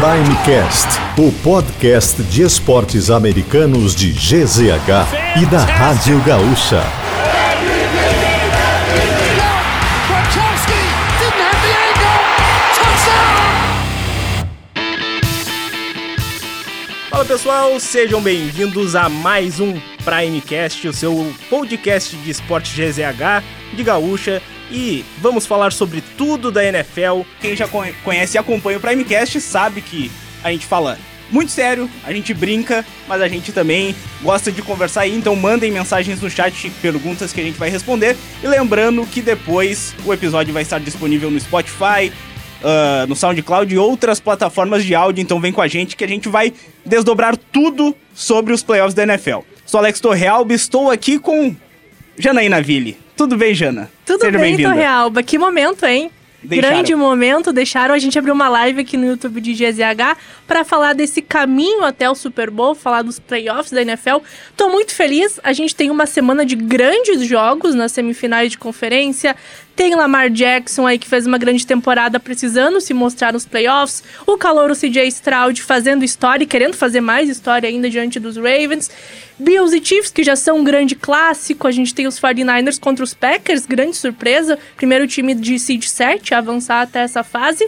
Primecast, o podcast de esportes americanos de GZH e da Rádio Gaúcha. Fala pessoal, sejam bem-vindos a mais um Primecast, o seu podcast de esporte GZH de Gaúcha. E vamos falar sobre tudo da NFL. Quem já conhece e acompanha o Primecast sabe que a gente fala muito sério, a gente brinca, mas a gente também gosta de conversar aí, então mandem mensagens no chat, perguntas que a gente vai responder. E lembrando que depois o episódio vai estar disponível no Spotify, uh, no SoundCloud e outras plataformas de áudio, então vem com a gente que a gente vai desdobrar tudo sobre os playoffs da NFL. Sou Alex Torrealba, estou aqui com Janaína Ville. Tudo bem, Jana? Tudo Seja bem. Torrealba. Que momento, hein? Deixaram. Grande momento, deixaram a gente abrir uma live aqui no YouTube de GZH para falar desse caminho até o Super Bowl, falar dos playoffs da NFL. Tô muito feliz, a gente tem uma semana de grandes jogos nas semifinais de conferência. Tem Lamar Jackson aí que fez uma grande temporada precisando se mostrar nos playoffs. O calouro CJ Stroud fazendo história e querendo fazer mais história ainda diante dos Ravens. Bills e Chiefs, que já são um grande clássico. A gente tem os 49ers contra os Packers, grande surpresa. Primeiro time de seed 7 a avançar até essa fase.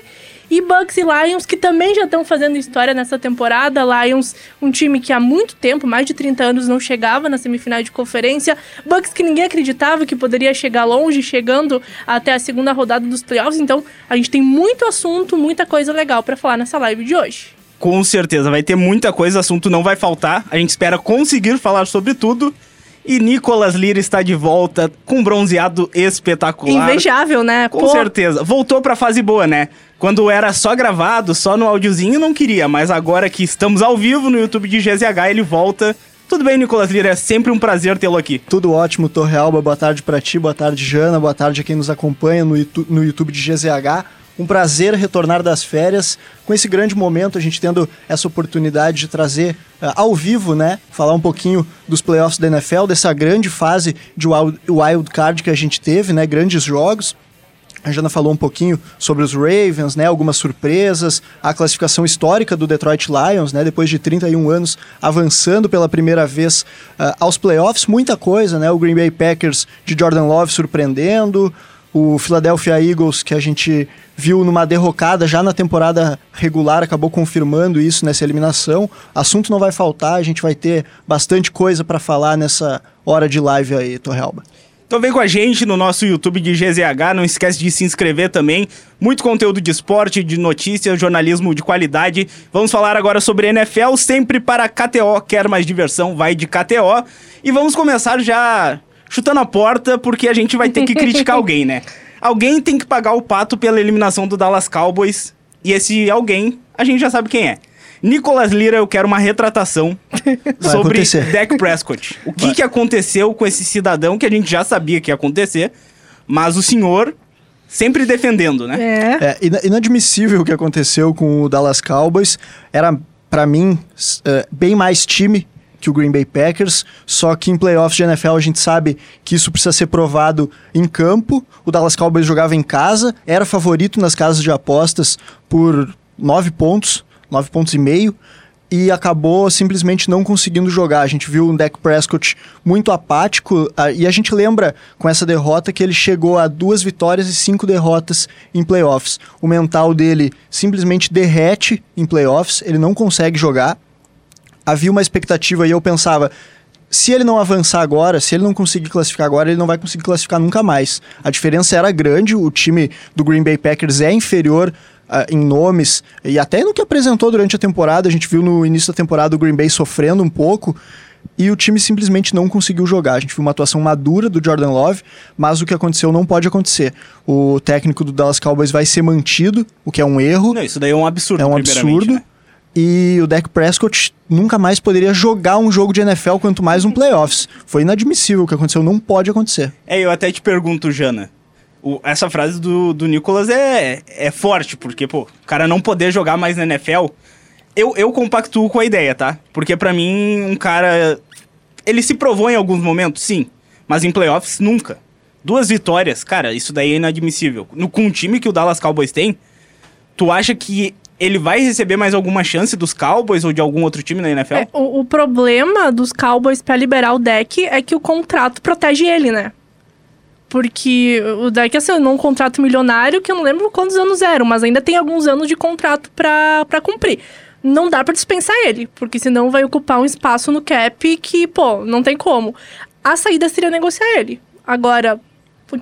E Bucks e Lions, que também já estão fazendo história nessa temporada. Lions, um time que há muito tempo, mais de 30 anos, não chegava na semifinal de conferência. Bucks que ninguém acreditava que poderia chegar longe, chegando até a segunda rodada dos playoffs. Então, a gente tem muito assunto, muita coisa legal para falar nessa live de hoje. Com certeza, vai ter muita coisa, assunto não vai faltar. A gente espera conseguir falar sobre tudo. E Nicolas Lira está de volta com um bronzeado espetacular. Invejável, né? Com certeza. Voltou pra fase boa, né? Quando era só gravado, só no áudiozinho, não queria. Mas agora que estamos ao vivo no YouTube de GZH, ele volta. Tudo bem, Nicolas Lira? É sempre um prazer tê-lo aqui. Tudo ótimo, Torrealba. Boa tarde para ti, boa tarde, Jana. Boa tarde a quem nos acompanha no YouTube, de GZH. Um prazer retornar das férias com esse grande momento, a gente tendo essa oportunidade de trazer uh, ao vivo, né? Falar um pouquinho dos playoffs da NFL, dessa grande fase de wild, wild card que a gente teve, né? Grandes jogos. A Jana falou um pouquinho sobre os Ravens, né? Algumas surpresas, a classificação histórica do Detroit Lions, né? Depois de 31 anos avançando pela primeira vez uh, aos playoffs, muita coisa, né? O Green Bay Packers de Jordan Love surpreendendo, o Philadelphia Eagles, que a gente viu numa derrocada já na temporada regular, acabou confirmando isso nessa eliminação. Assunto não vai faltar, a gente vai ter bastante coisa para falar nessa hora de live aí, Torrealba. Então vem com a gente no nosso YouTube de GZH, não esquece de se inscrever também. Muito conteúdo de esporte, de notícias, jornalismo de qualidade. Vamos falar agora sobre NFL, sempre para KTO. Quer mais diversão? Vai de KTO. E vamos começar já chutando a porta, porque a gente vai ter que criticar alguém, né? Alguém tem que pagar o pato pela eliminação do Dallas Cowboys. E esse alguém, a gente já sabe quem é. Nicolas Lira, eu quero uma retratação Vai sobre acontecer. Dak Prescott. O que, que aconteceu com esse cidadão que a gente já sabia que ia acontecer, mas o senhor sempre defendendo, né? É. É ina- inadmissível o que aconteceu com o Dallas Cowboys. Era, para mim, é, bem mais time que o Green Bay Packers, só que em playoffs de NFL a gente sabe que isso precisa ser provado em campo. O Dallas Cowboys jogava em casa, era favorito nas casas de apostas por nove pontos, nove pontos e meio, e acabou simplesmente não conseguindo jogar. A gente viu um Dak Prescott muito apático ah, e a gente lembra com essa derrota que ele chegou a duas vitórias e cinco derrotas em playoffs. O mental dele simplesmente derrete em playoffs, ele não consegue jogar. Havia uma expectativa e eu pensava, se ele não avançar agora, se ele não conseguir classificar agora, ele não vai conseguir classificar nunca mais. A diferença era grande, o time do Green Bay Packers é inferior em nomes e até no que apresentou durante a temporada. A gente viu no início da temporada o Green Bay sofrendo um pouco e o time simplesmente não conseguiu jogar. A gente viu uma atuação madura do Jordan Love, mas o que aconteceu não pode acontecer. O técnico do Dallas Cowboys vai ser mantido, o que é um erro. Não, isso daí é um absurdo, É um absurdo. né? E o Dak Prescott nunca mais poderia jogar um jogo de NFL, quanto mais um playoffs. Foi inadmissível o que aconteceu, não pode acontecer. É, eu até te pergunto, Jana. O- essa frase do, do Nicolas é, é forte, porque, pô, o cara não poder jogar mais na NFL. Eu, eu compactuo com a ideia, tá? Porque pra mim, um cara. Ele se provou em alguns momentos, sim. Mas em playoffs, nunca. Duas vitórias, cara, isso daí é inadmissível. No, com o time que o Dallas Cowboys tem, tu acha que ele vai receber mais alguma chance dos Cowboys ou de algum outro time na NFL? É, o, o problema dos Cowboys pra liberar o deck é que o contrato protege ele, né? Porque o deck assinou um contrato milionário que eu não lembro quantos anos eram, mas ainda tem alguns anos de contrato pra, pra cumprir. Não dá pra dispensar ele, porque senão vai ocupar um espaço no cap que, pô, não tem como. A saída seria negociar ele. Agora,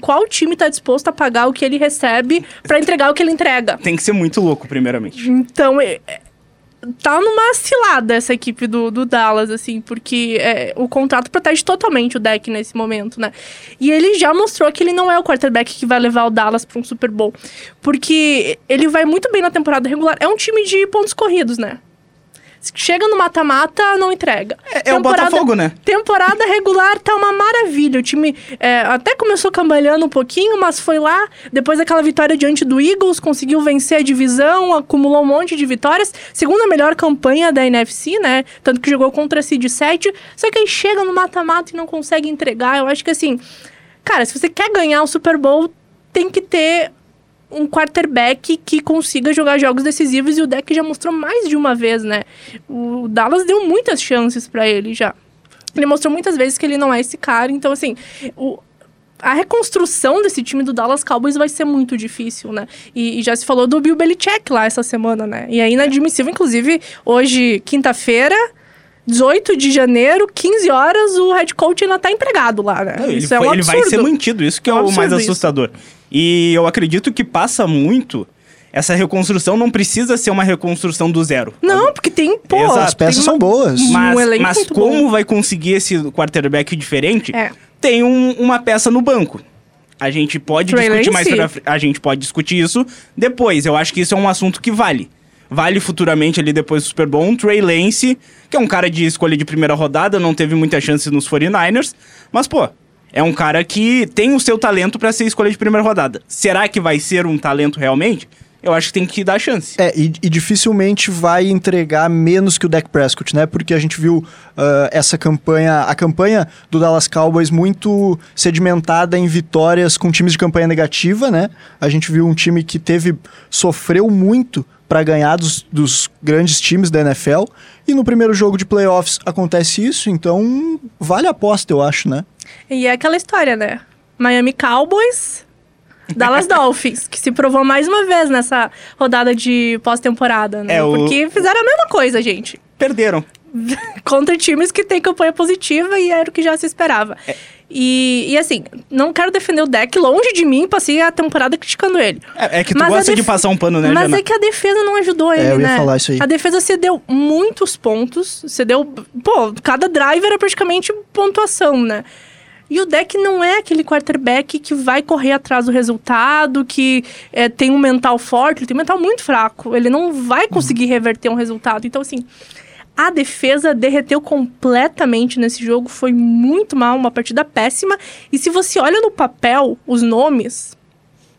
qual time tá disposto a pagar o que ele recebe pra entregar o que ele entrega? Tem que ser muito louco, primeiramente. Então, é, tá numa cilada essa equipe do, do Dallas, assim, porque é, o contrato protege totalmente o deck nesse momento, né? E ele já mostrou que ele não é o quarterback que vai levar o Dallas pra um Super Bowl. Porque ele vai muito bem na temporada regular. É um time de pontos corridos, né? Chega no mata-mata, não entrega. É, é o Botafogo, né? Temporada regular tá uma maravilha. O time é, até começou cambalhando um pouquinho, mas foi lá. Depois daquela vitória diante do Eagles, conseguiu vencer a divisão, acumulou um monte de vitórias. Segunda melhor campanha da NFC, né? Tanto que jogou contra a Seed 7. Só que aí chega no mata-mata e não consegue entregar. Eu acho que assim. Cara, se você quer ganhar o Super Bowl, tem que ter um quarterback que consiga jogar jogos decisivos e o deck já mostrou mais de uma vez, né? O Dallas deu muitas chances para ele já. Ele mostrou muitas vezes que ele não é esse cara, então assim, o, a reconstrução desse time do Dallas Cowboys vai ser muito difícil, né? E, e, já se falou do Bill Belichick lá essa semana, né? E é inadmissível, inclusive, hoje, quinta-feira, 18 de janeiro, 15 horas, o head coach ainda tá empregado lá, né? Não, isso é um ele vai ser mantido, isso que é, é um o mais assustador. Isso. E eu acredito que passa muito essa reconstrução não precisa ser uma reconstrução do zero. Não, porque tem, pô, Exato. as peças são boas. Mas, um mas como bom. vai conseguir esse quarterback diferente? É. Tem um, uma peça no banco. A gente pode Trey discutir mais pra, a gente pode discutir isso depois. Eu acho que isso é um assunto que vale. Vale futuramente ali depois do Super Bowl um Trey Lance, que é um cara de escolha de primeira rodada, não teve muita chance nos 49ers, mas pô, é um cara que tem o seu talento para ser escolha de primeira rodada. Será que vai ser um talento realmente? Eu acho que tem que dar chance. É, e, e dificilmente vai entregar menos que o Dak Prescott, né? Porque a gente viu uh, essa campanha, a campanha do Dallas Cowboys muito sedimentada em vitórias com times de campanha negativa, né? A gente viu um time que teve, sofreu muito para ganhar dos, dos grandes times da NFL. E no primeiro jogo de playoffs acontece isso, então vale a aposta, eu acho, né? E é aquela história, né? Miami Cowboys, Dallas Dolphins, que se provou mais uma vez nessa rodada de pós-temporada, né? É, o... Porque fizeram a mesma coisa, gente. Perderam. Contra times que têm campanha positiva e era o que já se esperava. É. E, e, assim, não quero defender o deck, longe de mim, passei a temporada criticando ele. É, é que tu mas gosta de passar um pano, né, Mas Jana? é que a defesa não ajudou ele, é, eu ia né? falar isso aí. A defesa cedeu muitos pontos, cedeu... Pô, cada drive era praticamente pontuação, né? E o deck não é aquele quarterback que vai correr atrás do resultado, que é, tem um mental forte, ele tem um mental muito fraco. Ele não vai conseguir reverter um resultado. Então, assim, a defesa derreteu completamente nesse jogo, foi muito mal, uma partida péssima. E se você olha no papel os nomes,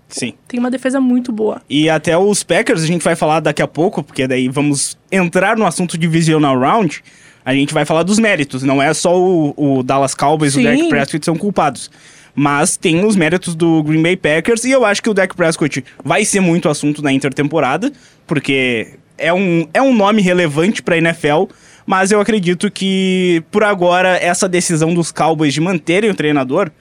Sim. Tem uma defesa muito boa. E até os Packers, a gente vai falar daqui a pouco, porque daí vamos entrar no assunto divisional round. A gente vai falar dos méritos, não é só o, o Dallas Cowboys e o Dak Prescott são culpados. Mas tem os méritos do Green Bay Packers e eu acho que o Dak Prescott vai ser muito assunto na intertemporada, porque é um, é um nome relevante para a NFL, mas eu acredito que por agora essa decisão dos Cowboys de manterem o treinador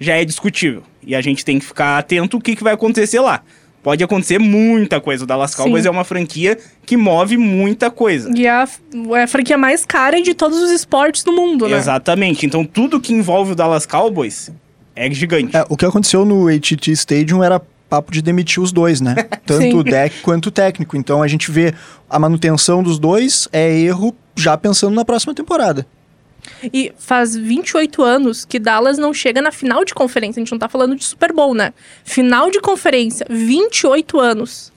já é discutível. E a gente tem que ficar atento o que, que vai acontecer lá. Pode acontecer muita coisa. O Dallas Cowboys Sim. é uma franquia que move muita coisa. E é a, é a franquia mais cara de todos os esportes do mundo, né? Exatamente. Então tudo que envolve o Dallas Cowboys é gigante. É, o que aconteceu no AT&T Stadium era papo de demitir os dois, né? Tanto o deck quanto o técnico. Então a gente vê a manutenção dos dois é erro já pensando na próxima temporada. E faz 28 anos que Dallas não chega na final de conferência. A gente não tá falando de Super Bowl, né? Final de conferência, 28 anos.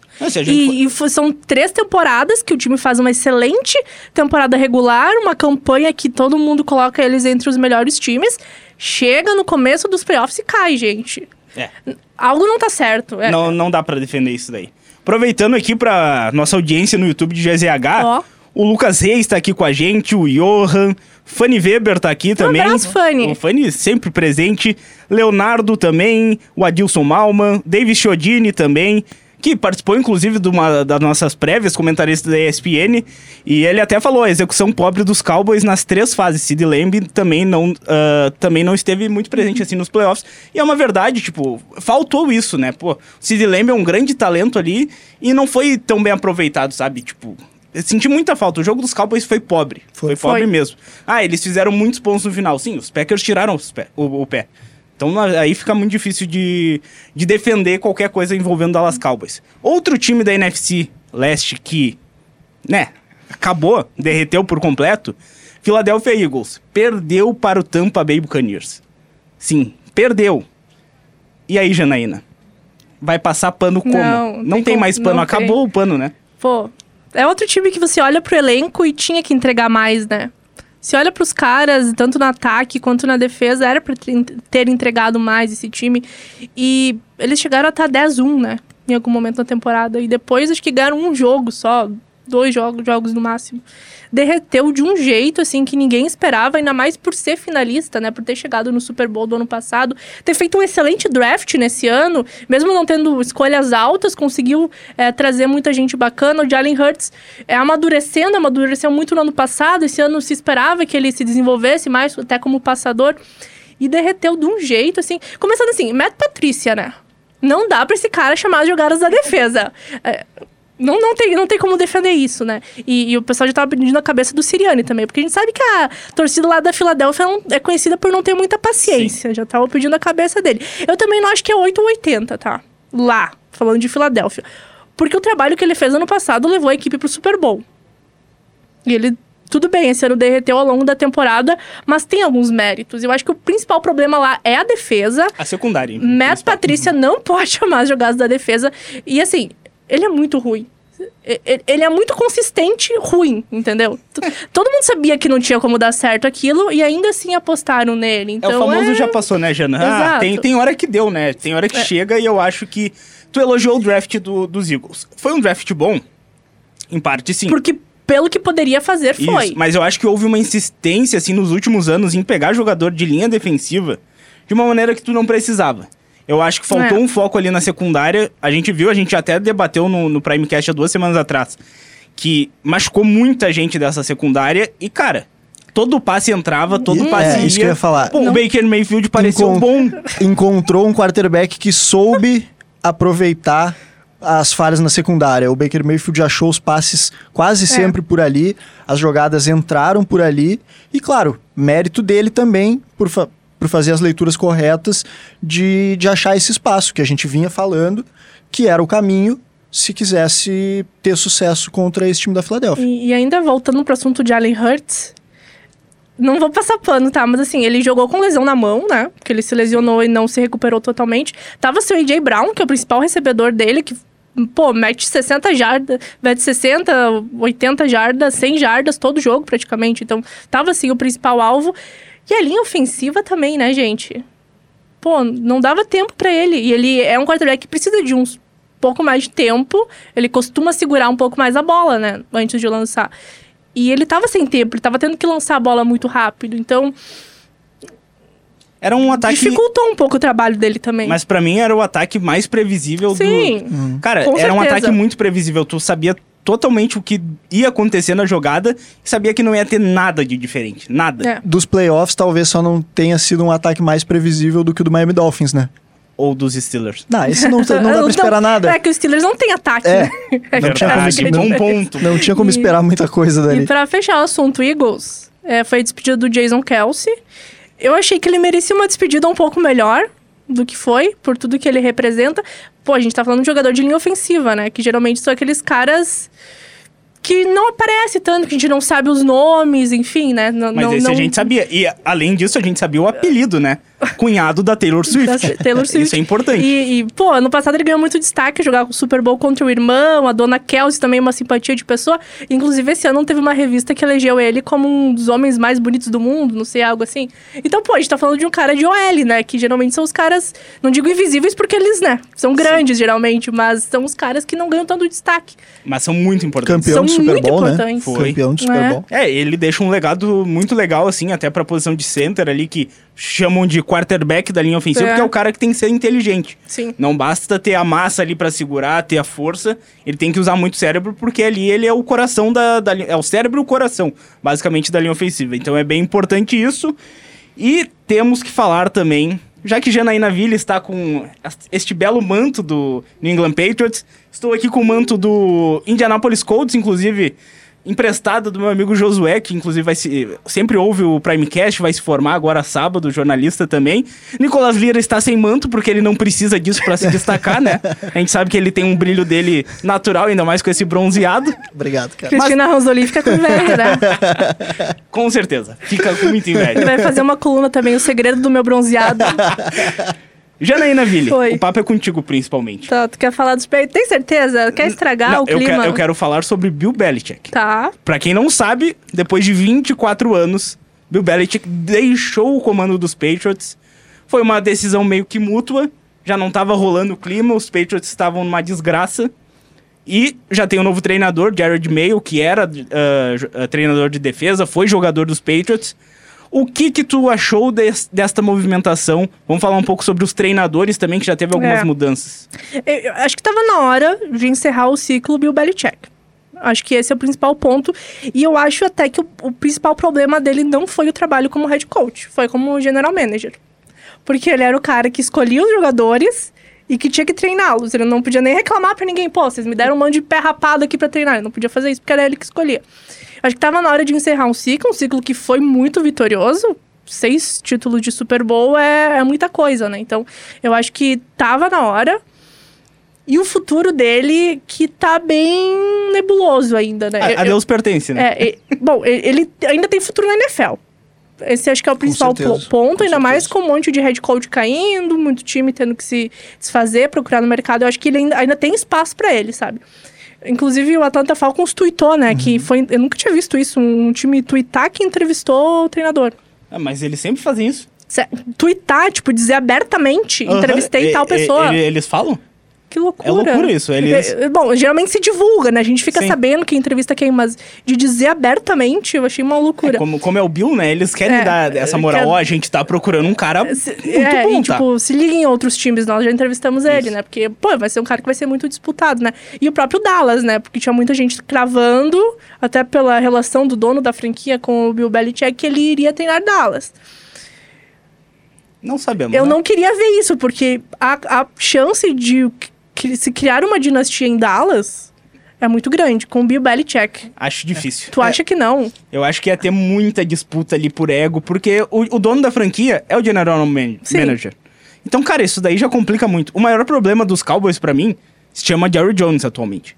E, for... e, são três temporadas que o time faz uma excelente temporada regular, uma campanha que todo mundo coloca eles entre os melhores times. Chega no começo dos playoffs e cai, gente. É. Algo não tá certo. É. Não, não dá para defender isso daí. Aproveitando aqui pra nossa audiência no YouTube de GZH, oh. o Lucas Reis tá aqui com a gente, o Johan, Fanny Weber tá aqui também. Um abraço, Fanny. O Fanny sempre presente. Leonardo também, o Adilson Malman, David Chiodini também. Que participou inclusive de uma das nossas prévias, comentarista da ESPN, e ele até falou a execução pobre dos Cowboys nas três fases. Sid Lamb também não, uh, também não esteve muito presente assim nos playoffs. E é uma verdade, tipo, faltou isso, né? Pô, o Sid Lamb é um grande talento ali e não foi tão bem aproveitado, sabe? Tipo, eu senti muita falta. O jogo dos Cowboys foi pobre. Foi, foi pobre foi. mesmo. Ah, eles fizeram muitos pontos no final. Sim, os Packers tiraram pé, o, o, pé. Então aí fica muito difícil de, de defender qualquer coisa envolvendo Dallas Cowboys. Outro time da NFC Leste que, né, acabou, derreteu por completo, Philadelphia Eagles. Perdeu para o Tampa Bay Buccaneers. Sim, perdeu. E aí, Janaína? Vai passar pano como? Não, não tem, tem mais pano, acabou tem. o pano, né? Pô, é outro time que você olha pro elenco e tinha que entregar mais, né? Se olha para os caras, tanto no ataque quanto na defesa, era para ter entregado mais esse time. E eles chegaram a estar 10-1, né? Em algum momento da temporada. E depois acho que ganharam um jogo só, dois jogos, jogos no máximo derreteu de um jeito, assim, que ninguém esperava, ainda mais por ser finalista, né? Por ter chegado no Super Bowl do ano passado, ter feito um excelente draft nesse ano, mesmo não tendo escolhas altas, conseguiu é, trazer muita gente bacana. O Jalen Hurts é amadurecendo, amadureceu muito no ano passado, esse ano se esperava que ele se desenvolvesse mais, até como passador, e derreteu de um jeito, assim. Começando assim, Matt Patrícia, né? Não dá pra esse cara chamar as jogadas da defesa. É, não, não, tem, não tem como defender isso, né? E, e, o pessoal já tava pedindo a cabeça do Siriane também, porque a gente sabe que a torcida lá da Filadélfia é conhecida por não ter muita paciência. Sim. Já tava pedindo a cabeça dele. Eu também não acho que é 8 ou 80, tá? Lá, falando de Filadélfia. Porque o trabalho que ele fez ano passado levou a equipe pro Super Bowl. E ele tudo bem, esse ano derreteu ao longo da temporada, mas tem alguns méritos. Eu acho que o principal problema lá é a defesa. A secundária. Matt Patrícia não pode chamar as jogadas da defesa. E assim, ele é muito ruim. Ele é muito consistente ruim, entendeu? Todo mundo sabia que não tinha como dar certo aquilo e ainda assim apostaram nele. Então é o então famoso é... já passou, né, Jana? Ah, tem, tem hora que deu, né? Tem hora que é. chega e eu acho que tu elogiou o draft do, dos Eagles. Foi um draft bom? Em parte, sim. Porque pelo que poderia fazer, foi. Isso, mas eu acho que houve uma insistência, assim, nos últimos anos em pegar jogador de linha defensiva de uma maneira que tu não precisava. Eu acho que faltou é. um foco ali na secundária. A gente viu, a gente até debateu no, no Primecast há duas semanas atrás, que machucou muita gente dessa secundária. E, cara, todo passe entrava, todo passe é, ia. Isso que eu ia falar. Pô, o Baker Mayfield pareceu Encont bom. Encontrou um quarterback que soube aproveitar as falhas na secundária. O Baker Mayfield achou os passes quase é. sempre por ali, as jogadas entraram por ali. E, claro, mérito dele também por, por fazer as leituras corretas de, de achar esse espaço que a gente vinha falando, que era o caminho se quisesse ter sucesso contra esse time da Filadélfia. E, e ainda voltando para o assunto de Allen Hurts, não vou passar pano, tá? Mas assim, ele jogou com lesão na mão, né? Porque ele se lesionou e não se recuperou totalmente. Tava seu AJ Brown, que é o principal recebedor dele, que, pô, mete 60 jardas, mete 60, 80 jardas, 100 jardas todo jogo praticamente. Então, tava assim o principal alvo. E a linha ofensiva também, né, gente? Pô, não dava tempo para ele. E ele é um quarterback que precisa de uns pouco mais de tempo. Ele costuma segurar um pouco mais a bola, né? Antes de lançar. E ele tava sem tempo, ele tava tendo que lançar a bola muito rápido. Então. Era um ataque. Dificultou um pouco o trabalho dele também. Mas para mim era o ataque mais previsível Sim, do. Sim. Cara, era certeza. um ataque muito previsível. Tu sabia totalmente o que ia acontecer na jogada e sabia que não ia ter nada de diferente. Nada. É. Dos playoffs, talvez só não tenha sido um ataque mais previsível do que o do Miami Dolphins, né? Ou dos Steelers. Não, esse não, não dá pra esperar nada. É que os Steelers não tem ataque. É, né? não, tinha como, não, ponto. não tinha como esperar muita coisa dali. E pra fechar o assunto Eagles, é, foi a despedida do Jason Kelsey. Eu achei que ele merecia uma despedida um pouco melhor do que foi, por tudo que ele representa. Pô, a gente tá falando de jogador de linha ofensiva, né? Que geralmente são aqueles caras que não aparece tanto, que a gente não sabe os nomes, enfim, né? Não, Mas não, esse não... a gente sabia. E além disso, a gente sabia o apelido, né? Cunhado da Taylor Swift. Da Taylor Swift. Isso é importante. E, e, pô, ano passado ele ganhou muito destaque, jogar com o Super Bowl contra o irmão, a dona Kelsey também, uma simpatia de pessoa. Inclusive, esse ano teve uma revista que elegeu ele como um dos homens mais bonitos do mundo, não sei, algo assim. Então, pô, a gente tá falando de um cara de OL, né? Que geralmente são os caras, não digo invisíveis porque eles, né? São grandes, Sim. geralmente, mas são os caras que não ganham tanto destaque. Mas são muito importantes. Campeão são do Super Bowl, né? Foi. Campeão do Super é. Bowl. É, ele deixa um legado muito legal, assim, até pra posição de center ali, que chamam de quarterback da linha ofensiva, É. porque é o cara que tem que ser inteligente. Sim. Não basta ter a massa ali pra segurar, ter a força, ele tem que usar muito cérebro, porque ali ele é o coração da, da. É o cérebro e o coração, basicamente, da linha ofensiva. Então é bem importante isso. E temos que falar também, já que Janaína Villa está com este belo manto do New England Patriots, estou aqui com o manto do Indianapolis Colts, inclusive emprestada do meu amigo Josué, que inclusive vai se, sempre ouve o Primecast, vai se formar agora sábado, jornalista também. Nicolas Lira está sem manto, porque ele não precisa disso para se destacar, né? A gente sabe que ele tem um brilho dele natural, ainda mais com esse bronzeado. Obrigado, cara. Cristina Ranzoli fica com inveja, né? Com certeza, fica com muita inveja. Ele vai fazer uma coluna também, o segredo do meu bronzeado. Janaína Ville, Oi. o papo é contigo principalmente. Tá, tu quer falar dos? Tem certeza? Quer estragar Não, o eu, clima? quero, eu quero falar sobre Bill Belichick. Tá. Pra quem não sabe, depois de 24 anos, Bill Belichick deixou o comando dos Patriots. Foi uma decisão meio que mútua, já não tava rolando o clima, os Patriots estavam numa desgraça. E já tem um novo treinador, Jared Mayo, que era ah, treinador de defesa, foi jogador dos Patriots. O que que tu achou des- desta movimentação? Vamos falar um pouco sobre os treinadores também, que já teve algumas É. mudanças. Eu, eu acho que tava na hora de encerrar o ciclo Bill Belichick. Acho que esse é o principal ponto. E eu acho até que o, o principal problema dele não foi o trabalho como head coach, foi como general manager. Porque ele era o cara que escolhia os jogadores e que tinha que treiná-los. Ele não podia nem reclamar pra ninguém. Pô, vocês me deram um monte de pé rapado aqui pra treinar. Ele não podia fazer isso porque era ele que escolhia. Acho que tava na hora de encerrar um ciclo, um ciclo que foi muito vitorioso. Seis títulos de Super Bowl é, é muita coisa, né? Então, eu acho que tava na hora. E o futuro dele, que tá bem nebuloso ainda, né? A, a Eu- Deus pertence, né? é, bom, ele ainda tem futuro na NFL. Esse acho que é o principal certeza, po- ponto, ainda mais certeza. com um monte de head coach caindo, muito time tendo que se desfazer, procurar no mercado. Eu acho que ele ainda, ainda tem espaço pra ele, sabe? Inclusive, o Atlanta Falcons tweetou, né? Que Uhum. foi. Eu nunca tinha visto isso, um time tweetar que entrevistou o treinador. Ah, mas eles sempre fazem isso. Tweetar, tipo, dizer abertamente, entrevistei Aham. tal E- e- pessoa. ele- eles falam? Que loucura. É loucura isso, eles- É, é, Bom, geralmente se divulga, né? A gente fica Sim. sabendo quem entrevista quem, mas de dizer abertamente, eu achei uma loucura. Como, como é o Bill, né? Eles querem É, dar essa moral. quer- Ó, a gente tá procurando um cara Se- muito é, bom, e tá? tipo, se liga em outros times, nós já entrevistamos ele, Isso. né? Porque, pô, vai ser um cara que vai ser muito disputado, né? E o próprio Dallas, né? Porque tinha muita gente cravando, até pela relação do dono da franquia com o Bill Belichick, que ele iria treinar Dallas. Não sabemos. Eu né? não queria ver isso, porque a, a chance de que- se criar uma dinastia em Dallas é muito grande, com o Bill Belichick. Acho difícil. Tu acha que não? Eu acho que ia ter muita disputa ali por ego, porque o, o dono da franquia é o general man- Sim. manager. Então, cara, isso daí já complica muito. O maior problema dos Cowboys pra mim se chama Jerry Jones atualmente.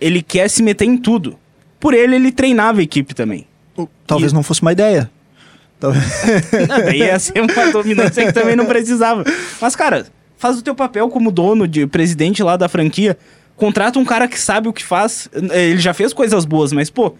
Ele quer se meter em tudo. Por ele, ele treinava a equipe também. Talvez E- não fosse uma ideia. Talvez- Não, daí ia ser uma dominância que também não precisava. Mas, cara, faz o teu papel como dono, de presidente lá da franquia. Contrata um cara que sabe o que faz. Ele já fez coisas boas, mas, pô,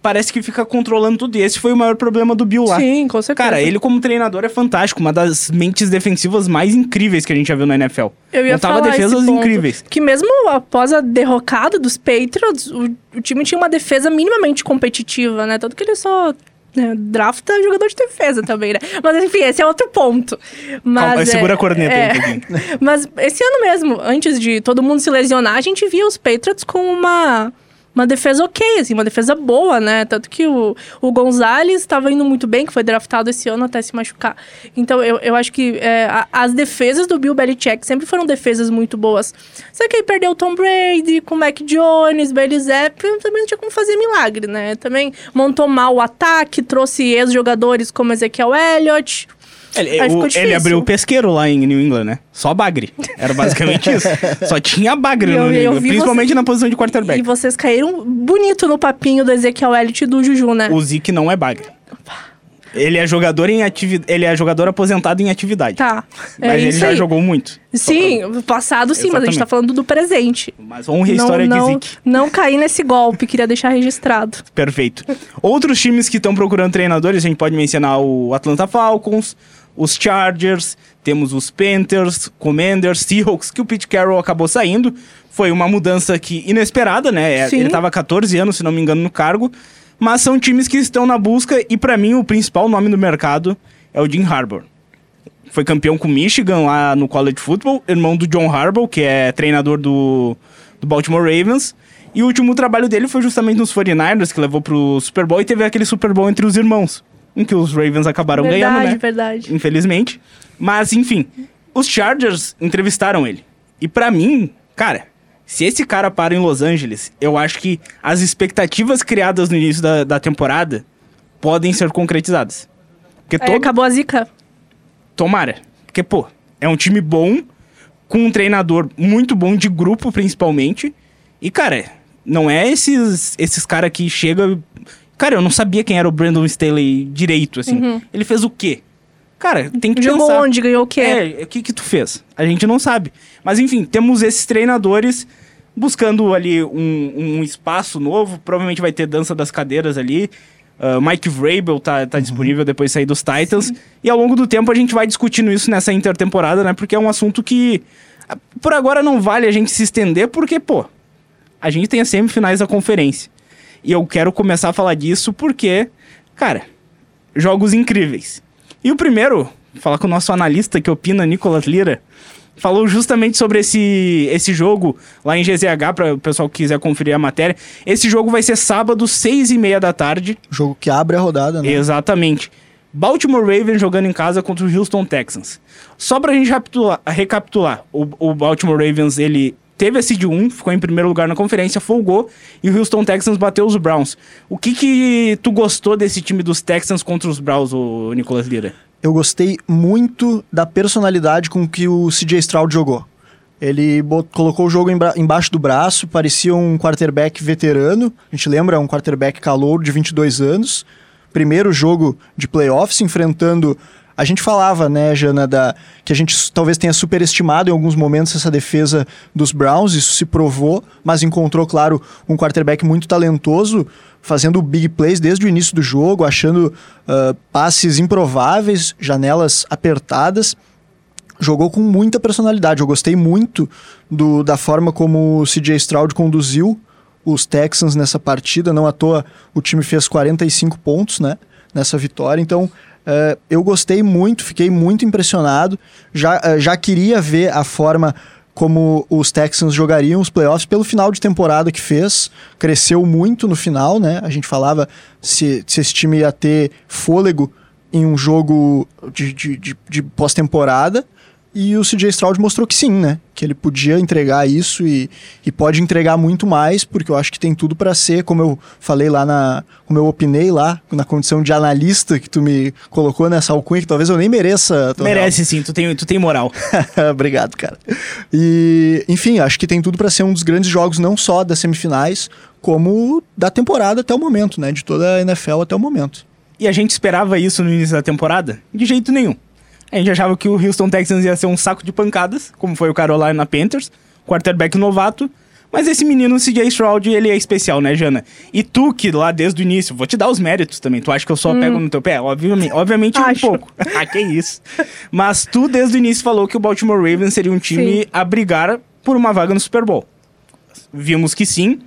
parece que fica controlando tudo. E esse foi o maior problema do Bill lá. Sim, com certeza. Cara, ele como treinador é fantástico, uma das mentes defensivas mais incríveis que a gente já viu na NFL. Eu ia Montava falar defesas incríveis. Que mesmo após a derrocada dos Patriots, o, o time tinha uma defesa minimamente competitiva, né? Tanto que ele só né, drafta jogador de defesa também, né? Mas enfim, esse é outro ponto. Mas, Calma, é, segura a corneta aí um é. Mas esse ano mesmo, antes de todo mundo se lesionar, a gente via os Patriots com uma, uma defesa ok, assim, uma defesa boa, né? Tanto que o, o Gonzalez estava indo muito bem, que foi draftado esse ano até se machucar. Então, eu, eu acho que é, a- as defesas do Bill Belichick sempre foram defesas muito boas. Só que aí perdeu o Tom Brady, com o Mac Jones, Bailey Zapp, também não tinha como fazer milagre, né? Também montou mal o ataque, trouxe ex-jogadores como Ezekiel Elliott. Ele, o- ele abriu o pesqueiro lá em New England, né? Só bagre. Era basicamente isso. Só tinha bagre eu- no New England, principalmente você- na posição de quarterback. E vocês caíram bonito no papinho do Ezekiel Elliott e do Juju, né? O Zeke não é bagre. Ele é jogador em atividade. Ele é jogador aposentado em atividade. Tá. É Mas ele isso já aí. jogou muito. Sim, passado sim, mas a gente tá Exatamente. falando do presente. Mas honra a história não, de não, Zeke. não cair nesse golpe, queria deixar registrado. Perfeito. Outros times que estão procurando treinadores, a gente pode mencionar o Atlanta Falcons, os Chargers, temos os Panthers, Commanders, Seahawks, que o Pete Carroll acabou saindo. Foi uma mudança que inesperada, né? É, Sim. Ele tava há 14 anos, se não me engano, no cargo. Mas são times que estão na busca e pra mim o principal nome do mercado é o Jim Harbour. foi campeão com Michigan lá no college football, irmão do John Harbaugh, que é treinador do, do Baltimore Ravens. E o último trabalho dele foi justamente nos 49ers, que levou pro Super Bowl e teve aquele Super Bowl entre os irmãos, em que os Ravens acabaram verdade, ganhando, né? Verdade, Infelizmente. Mas, enfim, os Chargers entrevistaram ele. E para mim, cara, se esse cara para em Los Angeles, eu acho que as expectativas criadas no início da, da temporada podem ser concretizadas. Porque Aí todo... acabou a zica. Tomara. Porque, pô, é um time bom, com um treinador muito bom de grupo, principalmente. E, cara, não é esses, esses caras que chegam. Cara, eu não sabia quem era o Brandon Staley direito, assim. Ele fez o quê? Cara, tem que Jogou pensar. onde? Ganhou o quê? É, o que que tu fez? A gente não sabe. Mas enfim, temos esses treinadores buscando ali um, um espaço novo. Provavelmente vai ter dança das cadeiras ali. Uh, Mike Vrabel tá, tá disponível depois de sair dos Titans. E ao longo do tempo a gente vai discutindo isso nessa intertemporada, né? Porque é um assunto que ah, por agora não vale a gente se estender, porque, pô, a gente tem as semifinais da conferência. E eu quero começar a falar disso porque, cara, jogos incríveis. E o primeiro, falar com o nosso analista que opina, Nicolas Lira, falou justamente sobre esse, esse jogo lá em GZH, para o pessoal que quiser conferir a matéria. Esse jogo vai ser sábado, seis e meia da tarde. Jogo que abre a rodada, né? Exatamente. Baltimore Ravens jogando em casa contra o Houston Texans. Só pra gente recapitular, recapitular o, o Baltimore Ravens, ele teve a seed 1, ficou em primeiro lugar na conferência, folgou, e o Houston Texans bateu os Browns. O que que tu gostou desse time dos Texans contra os Browns, o Nicolas Lira? Eu gostei muito da personalidade com que o CJ Stroud jogou. Ele colocou o jogo embaixo do braço, parecia um quarterback veterano. A gente lembra, um quarterback calouro de 22 anos. Primeiro jogo de playoffs, enfrentando. A gente falava, né, Jana, da, que a gente talvez tenha superestimado em alguns momentos essa defesa dos Browns, isso se provou, mas encontrou, claro, um quarterback muito talentoso, fazendo big plays desde o início do jogo, achando ah, passes improváveis, janelas apertadas jogou com muita personalidade. Eu gostei muito do, da forma como o CJ Stroud conduziu os Texans nessa partida. Não à toa o time fez 45 pontos né, nessa vitória. Então eh, eu gostei muito, fiquei muito impressionado. Já, eh, já queria ver a forma como os Texans jogariam os playoffs pelo final de temporada que fez. Cresceu muito no final, né? A gente falava se, se esse time ia ter fôlego em um jogo de, de, de, de pós-temporada. E o CJ Stroud mostrou que sim, né? Que ele podia entregar isso e, e pode entregar muito mais, porque eu acho que tem tudo para ser, como eu falei lá na. Como eu opinei lá, na condição de analista que tu me colocou nessa alcunha, que talvez eu nem mereça. Merece sim, tu tem, tu tem moral. Obrigado, cara. E, enfim, acho que tem tudo para ser um dos grandes jogos, não só das semifinais, como da temporada até o momento, né? De toda a NFL até o momento. E a gente esperava isso no início da temporada? De jeito nenhum. A gente achava que o Houston Texans ia ser um saco de pancadas, como foi o Carolina Panthers, quarterback novato. Mas esse menino, CJ Stroud, ele é especial, né, Jana? E tu, que lá desde o início, vou te dar os méritos também. Tu acha que eu só pego no teu pé? Obviamente, obviamente um pouco. ah, que isso. Mas tu, desde o início, falou que o Baltimore Ravens seria um time Sim. a brigar por uma vaga no Super Bowl. Vimos que sim.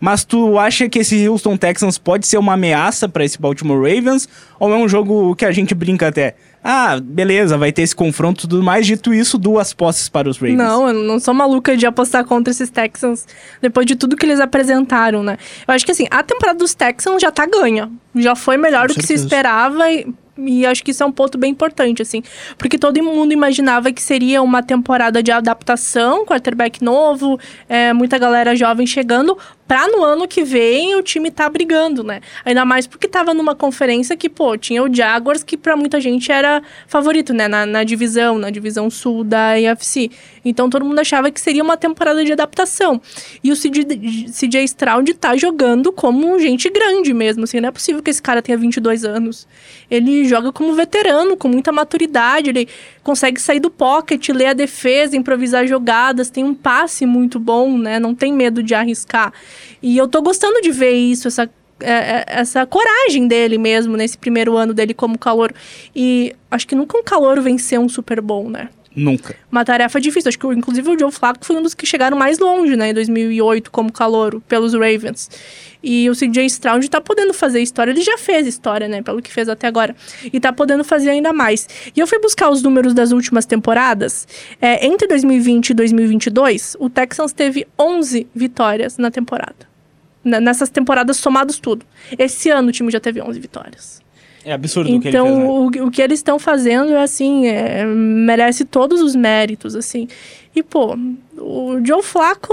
Mas tu acha que esse Houston Texans pode ser uma ameaça para esse Baltimore Ravens? Ou é um jogo que a gente brinca até? Ah, beleza, vai ter esse confronto e tudo mais. Dito isso, duas posses para os Ravens. Não, eu não sou maluca de apostar contra esses Texans depois de tudo que eles apresentaram, né? Eu acho que assim, a temporada dos Texans já tá ganha. Já foi melhor Com do que se certeza. esperava e, e acho que isso é um ponto bem importante, assim. Porque todo mundo imaginava que seria uma temporada de adaptação, quarterback novo, é, muita galera jovem chegando, pra no ano que vem o time tá brigando, né? Ainda mais porque tava numa conferência que, pô, tinha o Jaguars, que pra muita gente era favorito, né? Na, na divisão, na divisão sul da AFC. Então todo mundo achava que seria uma temporada de adaptação. E o CJ, CJ Stroud tá jogando como gente grande mesmo, assim. Não é possível que esse cara tenha 22 anos. Ele joga como veterano, com muita maturidade, ele consegue sair do pocket, ler a defesa, improvisar jogadas, tem um passe muito bom, né? Não tem medo de arriscar. E eu tô gostando de ver isso, essa é, é, essa coragem dele mesmo nesse primeiro ano dele como calor. E acho que nunca um calor venceu um Super Bowl, né? Nunca. Uma tarefa difícil. Acho que, inclusive, o Joe Flacco foi um dos que chegaram mais longe, né? Em 2008, como calouro, pelos Ravens. E o CJ Stroud tá podendo fazer história. Ele já fez história, né? Pelo que fez até agora. E tá podendo fazer ainda mais. E eu fui buscar os números das últimas temporadas. É, entre 2020 e 2022, o Texans teve 11 vitórias na temporada. Nessas temporadas somados tudo. Esse ano o time já teve 11 vitórias. É absurdo então, o que ele fez, né? o, o que eles estão fazendo é assim, é, merece todos os méritos, assim. E, pô, o Joe Flaco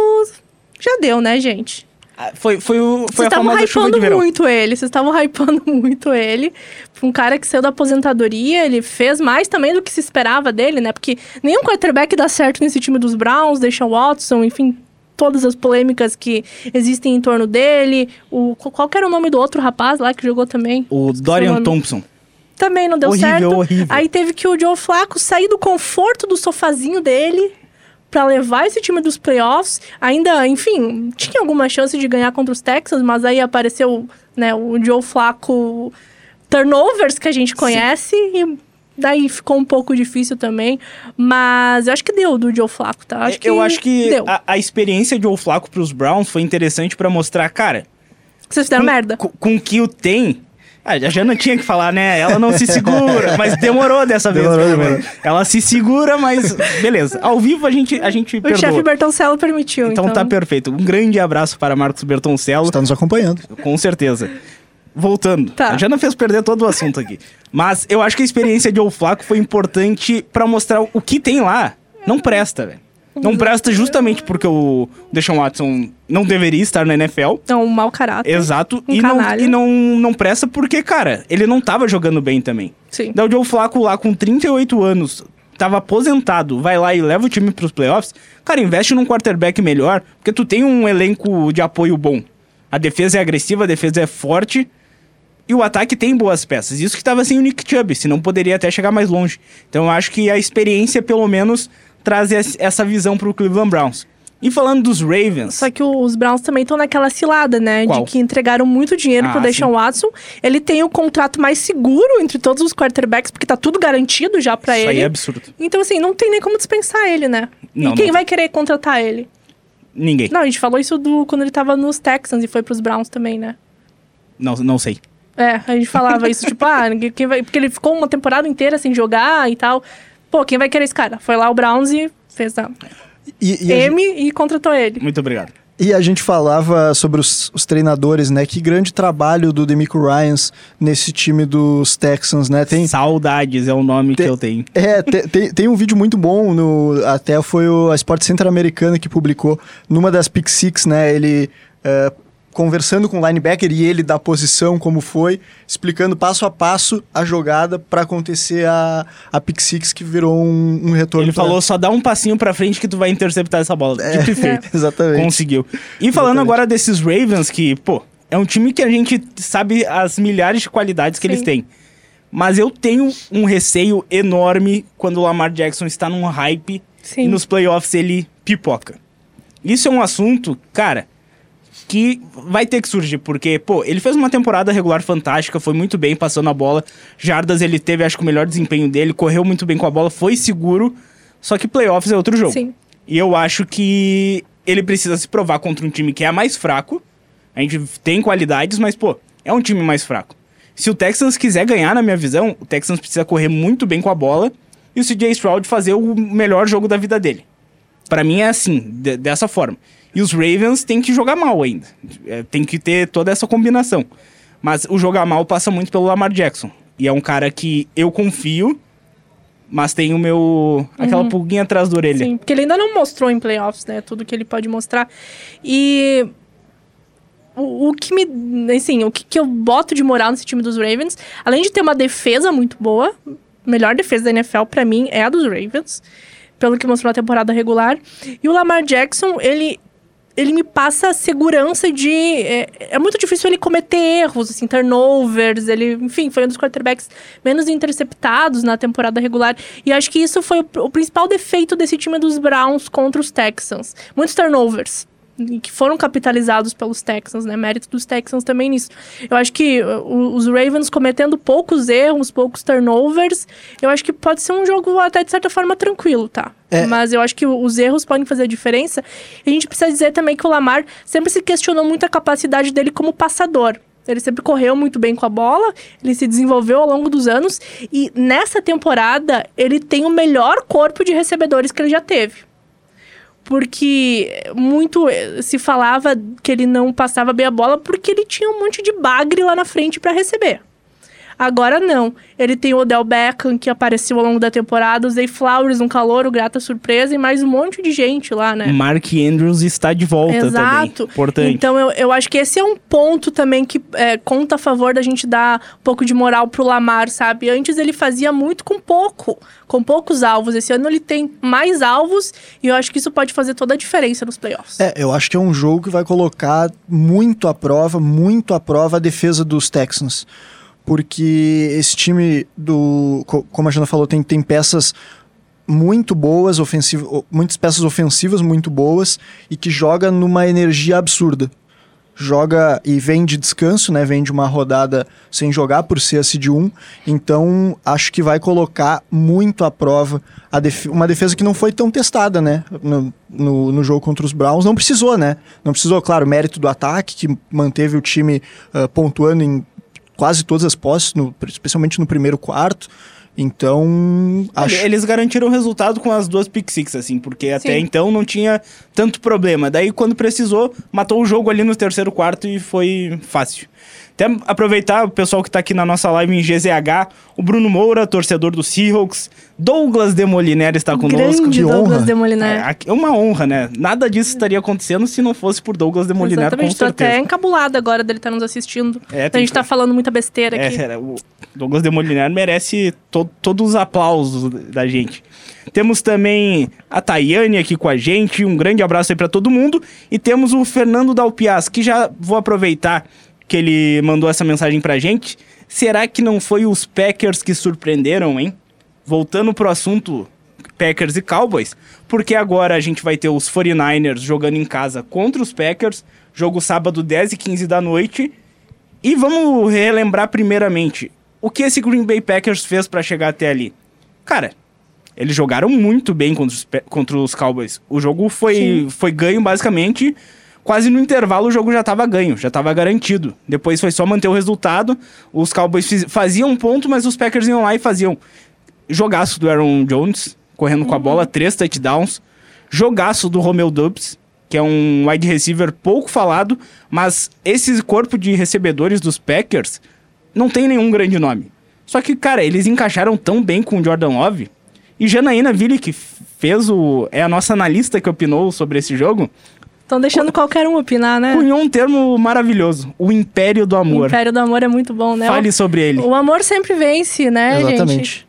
já deu, né, gente? Ah, Foi, foi, o, foi Vocês a estavam famosa chuva de hypando verão. muito ele, vocês estavam hypando muito ele. Um cara que saiu da aposentadoria, ele fez mais também do que se esperava dele, né? Porque nenhum quarterback dá certo nesse time dos Browns, deixa o Watson, enfim, todas as polêmicas que existem em torno dele. O, qual era o nome do outro rapaz lá que jogou também? O Dorian nome. Thompson. Também não deu Horrível, certo. horrível. Aí teve que o Joe Flaco sair do conforto do sofazinho dele pra levar esse time dos playoffs. Ainda, enfim, tinha alguma chance de ganhar contra os Texans, mas aí apareceu, né, o Joe Flaco turnovers que a gente conhece e daí ficou um pouco difícil também, mas eu acho que deu do Joe Flaco, tá? Acho que É, eu acho que deu. a, a experiência de Joe Flaco pros Browns foi interessante pra mostrar, cara, Vocês fizeram com, merda. Com, com o que o tem. Ah, a Jana tinha que falar, né? Ela não se segura, mas demorou dessa vez. Demorou, pelo demorou. Ela se segura, mas beleza. Ao vivo a gente, a gente O perdoa. chefe Bertoncello permitiu, Então, então. tá perfeito. Um grande abraço para Marcos Bertoncello, Está nos acompanhando. com certeza. Voltando. Tá. A Jana fez perder todo o assunto aqui. Mas eu acho que a experiência de Joe Flaco foi importante pra mostrar o que tem lá. Não presta, velho. Não presta justamente porque o Deshaun Watson não deveria estar na NFL. É um mau caráter. Exato. Um e não, e não, não presta porque, cara, ele não tava jogando bem também. Sim. Daí o Joe Flaco lá com 38 anos, tava aposentado, vai lá e leva o time pros playoffs. Cara, investe num quarterback melhor, porque tu tem um elenco de apoio bom. A defesa é agressiva, a defesa é forte. E o ataque tem boas peças. Isso que tava sem o Nick Chubb, senão poderia até chegar mais longe. Então eu acho que a experiência, pelo menos, traz es- essa visão pro Cleveland Browns. E falando dos Ravens. Só que os Browns também estão naquela cilada, né? Qual? De que entregaram muito dinheiro Ah, pro Deshaun sim. Watson. Ele tem o contrato mais seguro entre todos os quarterbacks, porque tá tudo garantido já Isso ele. aí é absurdo. Então, assim, não tem nem como dispensar ele, né? Não, e quem não. vai querer contratar ele? Ninguém. Não, a gente falou isso do quando ele tava nos Texans e foi pros Browns também, né? Não, não sei. É, a gente falava isso, tipo, ah, ninguém- quem vai... porque ele ficou uma temporada inteira sem jogar e tal. Pô, quem vai querer esse cara? Foi lá o Browns e fez a E, e, a, M e contratou ele. Muito obrigado. e a gente falava sobre os, os treinadores, né? Que grande trabalho do Demico Ryans nesse time dos Texans, né? Tem, Saudades é o nome que eu tenho. É, te- tem, tem um vídeo muito bom, no, até foi o, a Sport Center americana que publicou, numa das Pick Six, né, ele é, conversando com o linebacker e ele da posição como foi, explicando passo a passo a jogada para acontecer a, a Pick Six que virou um, um retorno. Ele pra- falou, só dá um passinho pra frente que tu vai interceptar essa bola. É, Dito e feito. Exatamente. Conseguiu. E falando Exatamente. agora desses Ravens, que, pô, é um time que a gente sabe as milhares de qualidades que Sim. eles têm. Mas eu tenho um receio enorme quando o Lamar Jackson está num hype Sim. e nos playoffs ele pipoca. Isso é um assunto, cara, que vai ter que surgir, porque, pô, ele fez uma temporada regular fantástica, foi muito bem passando a bola. Jardas ele teve, acho que o melhor desempenho dele, correu muito bem com a bola, foi seguro. Só que playoffs é outro jogo. Sim. E eu acho que ele precisa se provar contra um time que é mais fraco. A gente tem qualidades, mas, pô, é um time mais fraco. Se o Texans quiser ganhar, na minha visão, o Texans precisa correr muito bem com a bola e o CJ Stroud fazer o melhor jogo da vida dele. Pra mim é assim, de- dessa forma. E os Ravens têm que jogar mal ainda. É, tem que ter toda essa combinação. Mas o jogar mal passa muito pelo Lamar Jackson. E é um cara que eu confio, mas tem o meu. aquela pulguinha atrás da orelha. Sim, porque ele ainda não mostrou em playoffs, né? Tudo que ele pode mostrar. E o, o que me. Assim, o que, que eu boto de moral nesse time dos Ravens, além de ter uma defesa muito boa, melhor defesa da NFL pra mim é a dos Ravens, pelo que mostrou na temporada regular. E o Lamar Jackson, ele. Ele me passa a segurança de. É, é muito difícil ele cometer erros, assim, turnovers. Ele, enfim, foi um dos quarterbacks menos interceptados na temporada regular. E acho que isso foi o, o principal defeito desse time dos Browns contra os Texans. Muitos turnovers. E que foram capitalizados pelos Texans, né? Mérito dos Texans também nisso. Eu acho que uh, os Ravens cometendo poucos erros, poucos turnovers, eu acho que pode ser um jogo até de certa forma tranquilo, tá? É. Mas eu acho que os erros podem fazer a diferença. E a gente precisa dizer também que o Lamar sempre se questionou muito a capacidade dele como passador. Ele sempre correu muito bem com a bola, ele se desenvolveu ao longo dos anos e nessa temporada ele tem o melhor corpo de recebedores que ele já teve porque muito eh, se falava que ele não passava bem a bola porque ele tinha um monte de bagre lá na frente para receber. Agora não. Ele tem o Odell Beckham, que apareceu ao longo da temporada, o Zay Flowers, um calor, o grata surpresa, e mais um monte de gente lá, né? Mark Andrews está de volta Exato. também. Importante. Então eu, eu acho que esse é um ponto também que é, conta a favor da gente dar um pouco de moral pro Lamar, sabe? Antes ele fazia muito com pouco, com poucos alvos. Esse ano ele tem mais alvos e eu acho que isso pode fazer toda a diferença nos playoffs. É, eu acho que é um jogo que vai colocar muito à prova, muito à prova a defesa dos Texans porque esse time do. Como a Jana falou, tem, tem peças muito boas, ofensivas, muitas peças ofensivas muito boas e que joga numa energia absurda. Joga e vem de descanso, né? Vem de uma rodada sem jogar por ser a seed 1. Então, acho que vai colocar muito à prova def uma defesa que não foi tão testada, né? No, no, no, jogo contra os Browns. Não precisou, né? Não precisou, claro, mérito do ataque, que manteve o time uh, pontuando em quase todas as posses, no, especialmente no primeiro quarto. Então, acho... Eles garantiram o resultado com as duas pick six, assim, porque até Sim. então não tinha tanto problema. Daí, quando precisou, matou o jogo ali no terceiro quarto e foi fácil. Até aproveitar o pessoal que está aqui na nossa live em GZH, o Bruno Moura, torcedor do Seahawks, Douglas Demoliner está conosco. Grande Douglas Demoliner. É, é, uma honra, né? Nada disso estaria acontecendo se não fosse por Douglas Demoliner, Exatamente, com certeza. até encabulado agora dele estar tá nos assistindo. É, a gente está falando muita besteira é, aqui. É, o Douglas Demoliner merece to todos os aplausos da gente. Temos também a Tayane aqui com a gente, um grande abraço aí para todo mundo. E temos o Fernando Dalpias, que já vou aproveitar que ele mandou essa mensagem pra gente. Será que não foi os Packers que surpreenderam, hein? Voltando pro assunto Packers e Cowboys, porque agora a gente vai ter os 49ers jogando em casa contra os Packers, jogo sábado 10 e 15 da noite. E vamos relembrar primeiramente o que esse Green Bay Packers fez para chegar até ali. Cara, eles jogaram muito bem contra os, contra os Cowboys. O jogo foi, foi ganho basicamente quase no intervalo o jogo já estava ganho, já estava garantido. Depois foi só manter o resultado. Os Cowboys faziam um ponto, mas os Packers iam lá e faziam jogaço do Aaron Jones, correndo uhum. com a bola, três touchdowns. Jogaço do Romeo Dubs, que é um wide receiver pouco falado, mas esse corpo de recebedores dos Packers não tem nenhum grande nome. Só que, cara, eles encaixaram tão bem com o Jordan Love. E Janaína Ville, que fez o. é a nossa analista que opinou sobre esse jogo, Estão deixando qualquer um opinar, né? Cunhou um termo maravilhoso. O Império do Amor. O Império do Amor é muito bom, né? Fale sobre ele. O amor sempre vence, né, Exatamente. gente?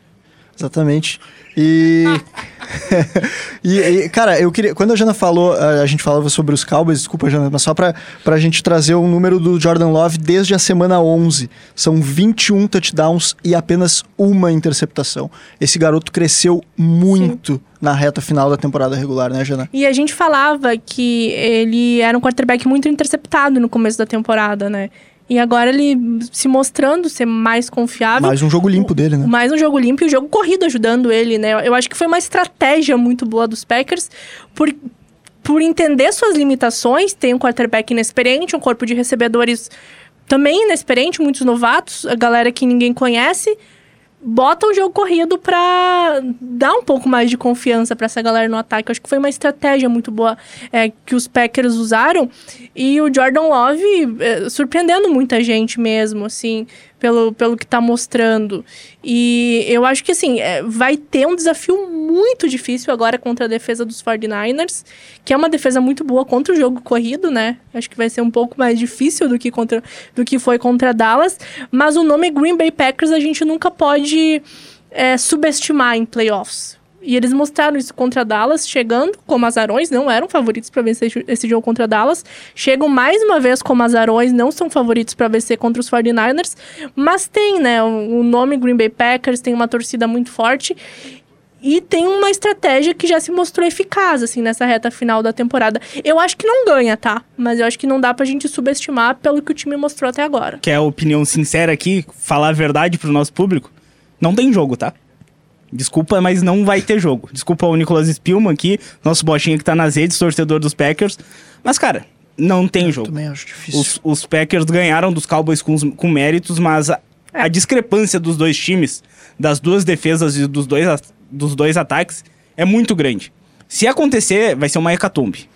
Exatamente. E... e, e, cara, eu queria. Quando a Jana falou, a gente falava sobre os Cowboys, desculpa, Jana, mas só pra, pra gente trazer o número do Jordan Love desde a semana 11. São 21 touchdowns e apenas uma interceptação. Esse garoto cresceu muito Sim. na reta final da temporada regular, né, Jana? E a gente falava que ele era um quarterback muito interceptado no começo da temporada, né? E agora ele se mostrando ser mais confiável. Mais um jogo limpo dele, né? Mais um jogo limpo e o jogo corrido ajudando ele, né? Eu acho que foi uma estratégia muito boa dos Packers por, por entender suas limitações. Tem um quarterback inexperiente, um corpo de recebedores também inexperiente, muitos novatos, a galera que ninguém conhece bota o jogo corrido pra dar um pouco mais de confiança para essa galera no ataque. Eu acho que foi uma estratégia muito boa é, que os Packers usaram. E o Jordan Love é, surpreendendo muita gente mesmo, assim pelo, pelo que está mostrando. E eu acho que, assim, é, vai ter um desafio muito difícil agora contra a defesa dos 49ers, que é uma defesa muito boa contra o jogo corrido, né? Acho que vai ser um pouco mais difícil do que, contra, do que foi contra Dallas. Mas o nome Green Bay Packers a gente nunca pode é, subestimar em playoffs. E eles mostraram isso contra Dallas, chegando como azarões, não eram favoritos para vencer esse jogo contra Dallas. Chegam mais uma vez como azarões, não são favoritos para vencer contra os 49ers, mas tem, né, o nome Green Bay Packers, tem uma torcida muito forte. E tem uma estratégia que já se mostrou eficaz, assim, nessa reta final da temporada. Eu acho que não ganha, tá? Mas eu acho que não dá pra gente subestimar pelo que o time mostrou até agora. Que é a opinião sincera aqui, falar a verdade pro nosso público. Não tem jogo, tá? Desculpa, mas não vai ter jogo. Desculpa o Nicolas Spielman aqui, nosso bochinha que tá nas redes, torcedor dos Packers. Mas, cara, não tem jogo. Também acho difícil. Os, os Packers ganharam dos Cowboys com, com méritos, mas a, a discrepância dos dois times, das duas defesas e dos dois, dos dois ataques, é muito grande. Se acontecer, vai ser uma hecatombe.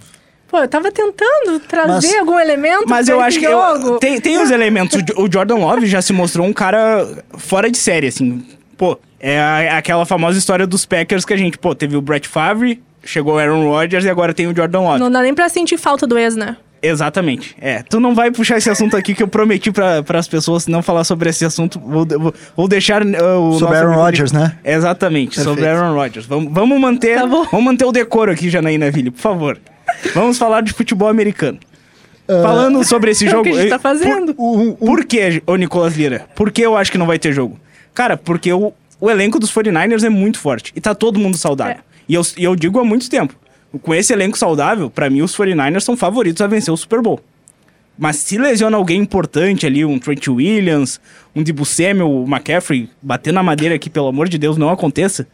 Pô, eu tava tentando trazer Mas- algum elemento Mas pra eu acho que eu- tem, tem os elementos. O Jordan Love já se mostrou um cara fora de série, assim. Pô, é a- aquela famosa história dos Packers que a gente, pô, teve o Brett Favre, chegou o Aaron Rodgers e agora tem o Jordan Love. Não dá nem pra sentir falta do ex, né? Exatamente. É, tu não vai puxar esse assunto aqui que eu prometi para as pessoas não falar sobre esse assunto. Vou, vou, vou deixar uh, o Sobre nosso Aaron Rodgers, né? Exatamente, sobre Perfeito. Aaron Rodgers. Vamos, vamos manter, Tá vamos manter o decoro aqui, Janaína Ville, por favor. Vamos falar de futebol americano. Falando sobre esse É o jogo. que a gente tá fazendo. Por, um, por que, ô Nicolas Lira? Por que eu acho que não vai ter jogo? Cara, porque o, o elenco dos 49ers é muito forte e tá todo mundo saudável. É. E, eu, e eu digo há muito tempo. Com esse elenco saudável, pra mim os 49ers são favoritos a vencer o Super Bowl. Mas se lesiona alguém importante ali, um Trent Williams, um Debo Samuel, o McCaffrey, bater na madeira aqui, pelo amor de Deus, não aconteça.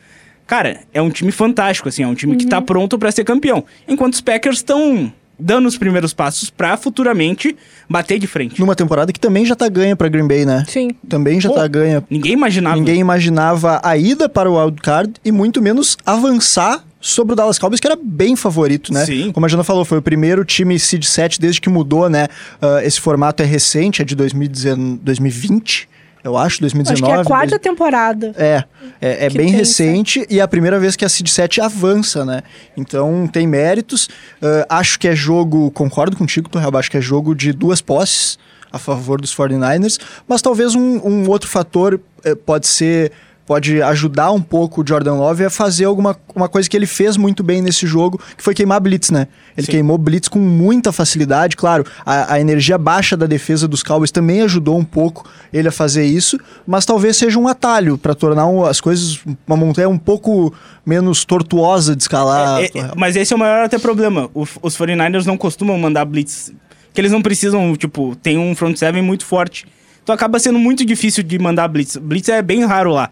Cara, é um time fantástico, assim, é um time que tá pronto pra ser campeão. Enquanto os Packers estão dando os primeiros passos pra futuramente bater de frente. Numa temporada que também já tá ganha pra Green Bay, né? Sim. Também já Pô, tá ganha. Ninguém imaginava. Ninguém imaginava a ida para o wildcard e muito menos avançar sobre o Dallas Cowboys, que era bem favorito, né? Sim. Como a Jana falou, foi o primeiro time seed 7 desde que mudou, né? Ah, esse formato é recente, é de 2019 2020, eu acho, 2019. Acho que é a quarta dois- temporada. É, é, é bem tem recente e é a primeira vez que a Seed 7 avança, né? Então tem méritos. Ah, acho que é jogo, concordo contigo, Torreal, acho que é jogo de duas posses a favor dos 49ers, mas talvez um, um outro fator eh, pode ser. Pode ajudar um pouco o Jordan Love a fazer alguma uma coisa que ele fez muito bem nesse jogo, que foi queimar blitz, né? Ele Sim. queimou blitz com muita facilidade, claro. A, a energia baixa da defesa dos Cowboys também ajudou um pouco ele a fazer isso, mas talvez seja um atalho para tornar um- as coisas uma montanha um pouco menos tortuosa de escalar. É, é, mas esse é o maior até problema. O- os 49ers não costumam mandar blitz. Que eles não precisam, tipo, tem um front seven muito forte. Então acaba sendo muito difícil de mandar blitz. Blitz é bem raro lá.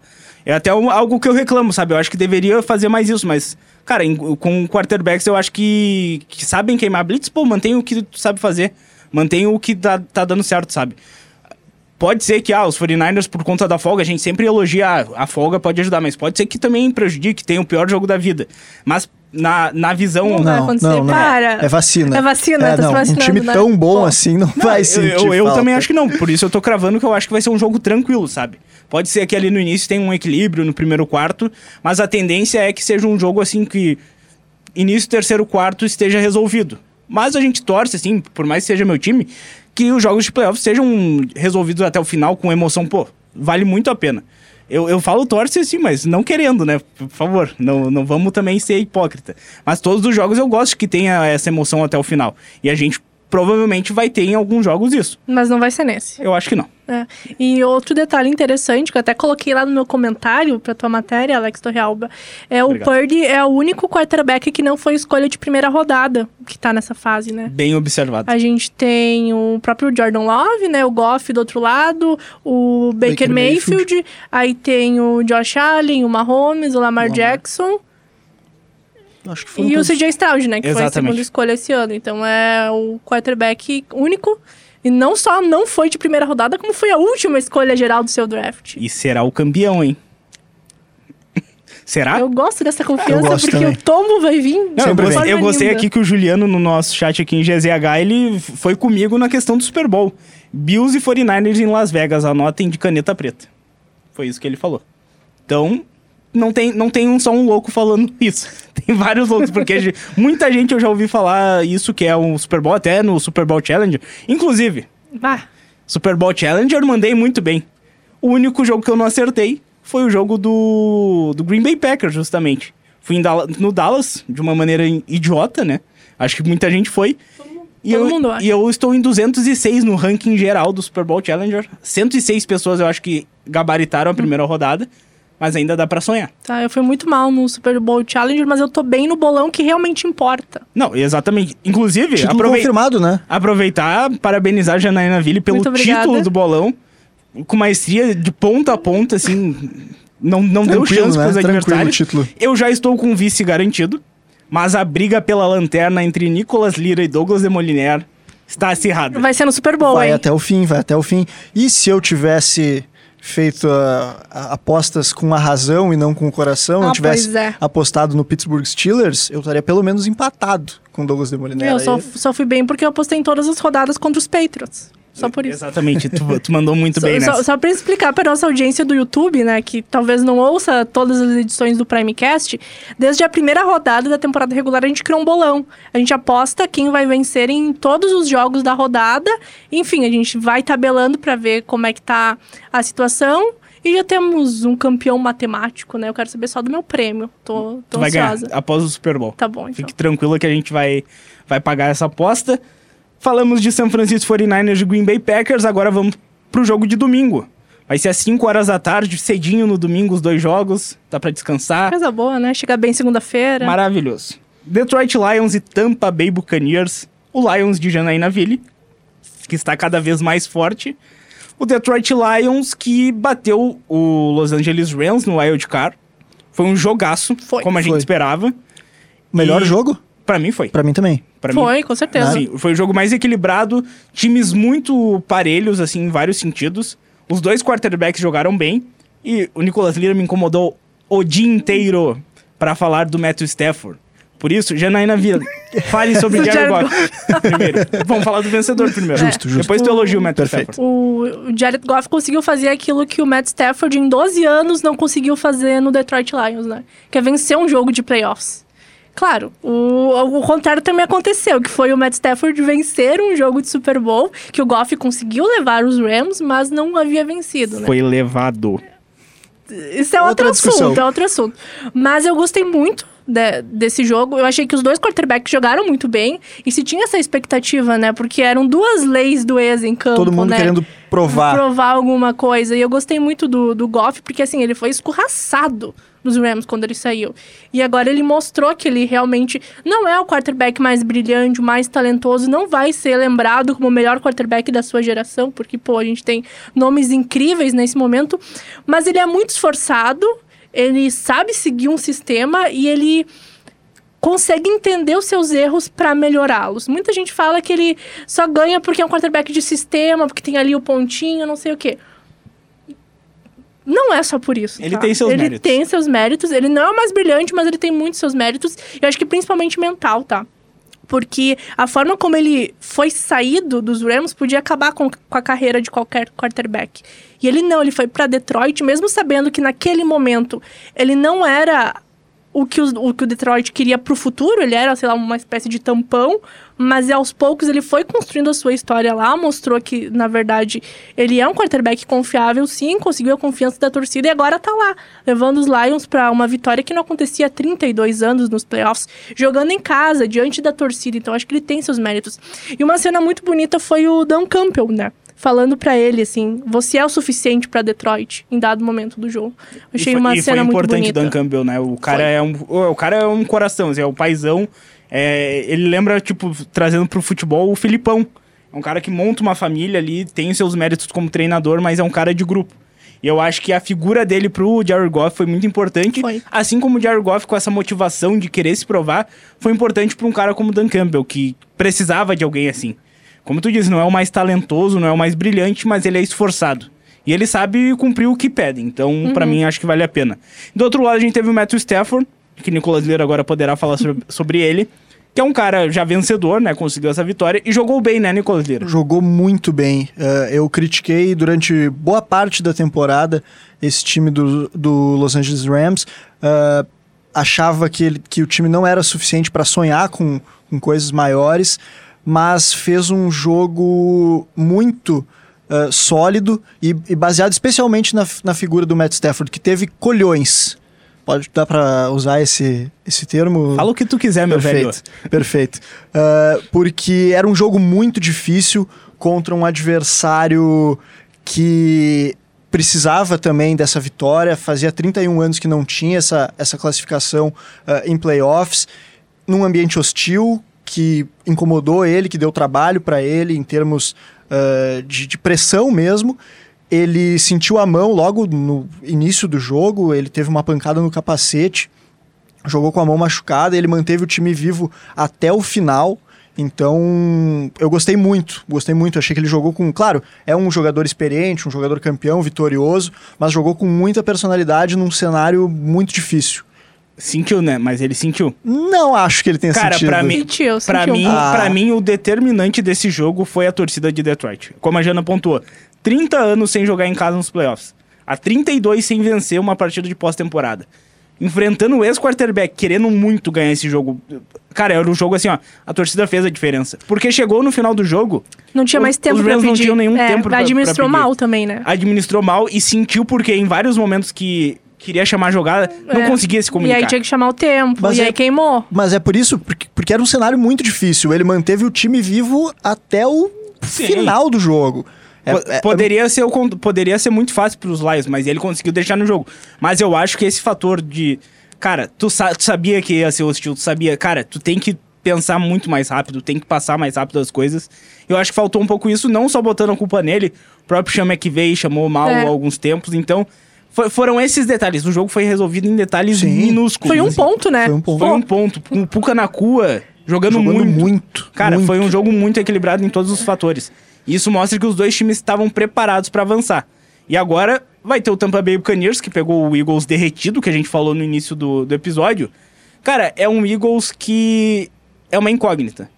É até um- algo que eu reclamo, sabe? Eu acho que deveria fazer mais isso, mas, cara, em- com quarterbacks eu acho que, que sabem queimar blitz, pô, mantém o que tu sabe fazer. Mantém o que tá, tá dando certo, sabe? Pode ser que, ah, os 49ers, por conta da folga, a gente sempre elogia, ah, a folga pode ajudar, mas pode ser que também prejudique, tenha o pior jogo da vida. Mas na, na visão... Não vai acontecer. Para. É vacina. É vacina, É, tá se não, um time né? tão bom Pô. assim não, Não, vai eu, sentir eu, eu falta. também acho que não, por isso eu tô cravando que eu acho que vai ser um jogo tranquilo, sabe? Pode ser que ali no início tenha um equilíbrio no primeiro quarto, mas a tendência é que seja um jogo assim que início, terceiro, quarto esteja resolvido. Mas a gente torce, assim, por mais que seja meu time, que os jogos de playoffs sejam resolvidos até o final com emoção. Pô, vale muito a pena. Eu, eu falo torce assim, mas não querendo, né? Por favor, não, não vamos também ser hipócrita. Mas todos os jogos eu gosto que tenha essa emoção até o final. E a gente provavelmente vai ter em alguns jogos isso. Mas não vai ser nesse. Eu acho que não. É. E outro detalhe interessante, que eu até coloquei lá no meu comentário pra tua matéria, Alex Torrealba, é o Obrigado. Purdy é o único quarterback que não foi escolha de primeira rodada, que tá nessa fase, né? Bem observado. A gente tem o próprio Jordan Love, né? O Goff do outro lado, o Baker, Baker Mayfield, Mayfield. aí tem o Josh Allen, o Mahomes, o Lamar Lamar. Jackson Acho que foram e o. CJ Stroud, né? Que foi a Exatamente. segunda escolha esse ano. Então é o quarterback único. E não só não foi de primeira rodada, como foi a última escolha geral do seu draft. E será o campeão, hein? será? Eu gosto dessa confiança, gosto porque também. o tombo vai vir. Não, eu gostei, eu gostei aqui que o Juliano, no nosso chat aqui em GZH, ele foi comigo na questão do Super Bowl. Bills e 49ers em Las Vegas, anotem de caneta preta. Foi isso que ele falou. Então, não tem, não tem um, só um louco falando isso. Tem vários loucos, porque muita gente eu já ouvi falar isso, que é um Super Bowl, até no Super Bowl Challenger. Inclusive, Bah, Super Bowl Challenger mandei muito bem. O único jogo que eu não acertei foi o jogo do, do Green Bay Packers, justamente. Fui no Dallas, de uma maneira idiota, né? Acho que muita gente foi. E todo eu, mundo acha. e eu estou em 206 no ranking geral do Super Bowl Challenger. 106 pessoas eu acho que gabaritaram a primeira rodada. Mas ainda dá pra sonhar. Tá, eu fui muito mal no Super Bowl Challenger, mas eu tô bem no bolão que realmente importa. Não, exatamente. Inclusive, Título aprovei- confirmado, né? aproveitar, parabenizar a Janaína Ville pelo título do bolão. Com maestria de ponta a ponta, assim. Não, não deu chance né? pros adversários. título. Eu já estou com vice garantido. Mas a briga pela lanterna entre Nicolas Lira e Douglas de Moliner está acirrada. Vai ser no Super Bowl, Vai hein? até o fim, vai até o fim. E se eu tivesse feito ah, a- apostas com a razão e não com o coração, Ah, eu tivesse é. apostado no Pittsburgh Steelers, eu estaria pelo menos empatado com o Douglas de Molinera. Eu só, só fui bem porque eu apostei em todas as rodadas contra os Patriots. Só por isso. Exatamente, tu, tu mandou muito bem nessa. só, só pra explicar pra nossa audiência do YouTube, né, que talvez não ouça todas as edições do Primecast, desde a primeira rodada da temporada regular a gente criou um bolão. A gente aposta quem vai vencer em todos os jogos da rodada. Enfim, a gente vai tabelando pra ver como é que tá a situação. E já temos um campeão matemático, né? Eu quero saber só do meu prêmio. Tô, tô Tu vai ganhar ansiosa. após o Super Bowl. Tá bom, então. Fique tranquilo que a gente vai, vai pagar essa aposta. Falamos de San Francisco 49ers e Green Bay Packers, agora vamos pro jogo de domingo. Vai ser às 5 horas da tarde, cedinho no domingo, os dois jogos. Dá pra descansar. Coisa boa, né? Chegar bem segunda-feira. Maravilhoso. Detroit Lions e Tampa Bay Buccaneers. O Lions de Janaína Ville, que está cada vez mais forte. O Detroit Lions que bateu o Los Angeles Rams no Wild Card. Foi um jogaço, Foi. como a gente Foi. esperava. Melhor E- jogo? Pra mim foi. Pra mim também. Pra mim, Foi, com certeza. Sim, foi o jogo mais equilibrado, times muito parelhos, assim, em vários sentidos. Os dois quarterbacks jogaram bem e o Nicolas Lira me incomodou o dia inteiro pra falar do Matthew Stafford. Por isso, Janaína Vila, fale sobre Do Jared Jared Goff primeiro. Vamos falar do vencedor primeiro. Justo, justo. Depois tu elogia o Matthew Perfeito. Stafford. O o Jared Goff conseguiu fazer aquilo que o Matt Stafford em 12 anos não conseguiu fazer no Detroit Lions, né? Que é vencer um jogo de playoffs. Claro, o, o contrário também aconteceu, que foi o Matt Stafford vencer um jogo de Super Bowl, que o Goff conseguiu levar os Rams, mas não havia vencido, né? Foi levado. Isso é outro discussão. assunto, é outro assunto. Mas eu gostei muito de- desse jogo. Eu achei que os dois quarterbacks jogaram muito bem. E se tinha essa expectativa, né? Porque eram duas leis do ex em campo, Todo mundo né? querendo provar. provar alguma coisa. E eu gostei muito do, do Goff, porque assim, ele foi escorraçado nos Rams quando ele saiu. E agora ele mostrou que ele realmente não é o quarterback mais brilhante, mais talentoso, não vai ser lembrado como o melhor quarterback da sua geração, porque, pô, a gente tem nomes incríveis nesse momento, mas ele é muito esforçado, ele sabe seguir um sistema e ele consegue entender os seus erros pra melhorá-los. Muita gente fala que ele só ganha porque é um quarterback de sistema, porque tem ali o pontinho, não sei o quê. Não é só por isso. Ele tá? tem seus ele méritos. tem seus méritos. Ele não é o mais brilhante, mas ele tem muitos seus méritos. E eu acho que principalmente mental, tá? Porque a forma como ele foi saído dos Rams podia acabar com, com a carreira de qualquer quarterback. E ele não, ele foi pra Detroit, mesmo sabendo que naquele momento ele não era o que, os- o que o Detroit queria pro futuro, ele era, sei lá, uma espécie de tampão, mas aos poucos ele foi construindo a sua história lá, mostrou que, na verdade, ele é um quarterback confiável, sim, conseguiu a confiança da torcida e agora tá lá, levando os Lions pra uma vitória que não acontecia há 32 anos nos playoffs, jogando em casa, diante da torcida, então acho que ele tem seus méritos. E uma cena muito bonita foi o Dan Campbell, né? Falando pra ele assim, você é o suficiente pra Detroit em dado momento do jogo. Achei e foi, uma e cena foi muito importante bonita. o Dan Campbell, né? O cara, Foi. é um, o, cara é um coração, assim, é o paizão. É, ele lembra, tipo, trazendo pro futebol o Filipão. É um cara que monta uma família ali, tem os seus méritos como treinador, mas é um cara de grupo. E eu acho que a figura dele pro Jared Goff foi muito importante. Foi. Assim como o Jared Goff, com essa motivação de querer se provar, foi importante pra um cara como o Dan Campbell, que precisava de alguém assim. Como tu disse, não é o mais talentoso, não é o mais brilhante, mas ele é esforçado. E ele sabe cumprir o que pede. Então, pra mim, acho que vale a pena. Do outro lado, a gente teve o Matthew Stafford, que Nicolas Lira agora poderá falar sobre, sobre ele, que é um cara já vencedor, né? Conseguiu essa vitória e jogou bem, né, Nicolas Lira? Jogou muito bem. Eh, eu critiquei durante boa parte da temporada esse time do, do Los Angeles Rams. Eh, achava que, ele- que o time não era suficiente para sonhar com, com coisas maiores, mas fez um jogo muito eh, sólido e, e baseado especialmente na, na figura do Matt Stafford, que teve colhões. Pode dar para usar esse, esse termo? Fala o que tu quiser, meu velho. Perfeito, perfeito. Ah, porque era um jogo muito difícil contra um adversário que precisava também dessa vitória, fazia 31 anos que não tinha essa, essa classificação uh, em playoffs, num ambiente hostil que incomodou ele, que deu trabalho para ele em termos uh, de, de pressão mesmo. Ele sentiu a mão logo no início do jogo, ele teve uma pancada no capacete, jogou com a mão machucada, ele manteve o time vivo até o final. Então, eu gostei muito, gostei muito. Achei que ele jogou com. Claro, é um jogador experiente, um jogador campeão, vitorioso, mas jogou com muita personalidade num cenário muito difícil. Sentiu, né? Mas ele sentiu. Não acho que ele tenha Cara, sentido. pra mim, Sentiu, pra sentiu. mim, Ah. pra mim, o determinante desse jogo foi a torcida de Detroit. Como a Jana pontuou, 30 anos sem jogar em casa nos playoffs. Há 32 sem vencer uma partida de pós-temporada. Enfrentando o ex-quarterback, querendo muito ganhar esse jogo. Cara, era um jogo assim, ó. A torcida fez a diferença. Porque chegou no final do jogo, Não tinha mais tempo os pra Rams pedir. não tinham nenhum É, tempo pra- Administrou pra pedir. mal também, né? administrou mal e sentiu porque em vários momentos que queria chamar a jogada, não É. conseguia se E comunicar. aí tinha que chamar o tempo, Mas e é- aí queimou. Mas é por isso, porque, porque era um cenário muito difícil. Ele manteve o time vivo até o Sim. final do jogo. É- é- poderia, ser, o con- poderia ser muito fácil pros Lions, mas ele conseguiu deixar no jogo. Mas eu acho que esse fator de. Cara, tu, sa- tu sabia que ia ser hostil, tu sabia. Cara, tu tem que pensar muito mais rápido, tem que passar mais rápido as coisas. Eu acho que faltou um pouco isso, não só botando a culpa nele. O próprio Chama que veio chamou mal É. há alguns tempos. Então, fo- foram esses detalhes. O jogo foi resolvido em detalhes Sim. minúsculos. Foi um ponto, né? Foi um ponto. Foi um ponto. Com o Puka na cua, jogando, Jogando muito. muito, Cara, muito. foi um jogo muito equilibrado em todos os fatores. E Isso mostra que os dois times estavam preparados pra avançar. E agora vai ter o Tampa Bay Buccaneers, que pegou o Eagles derretido, que a gente falou no início do, do episódio. Cara, é um Eagles que é uma incógnita.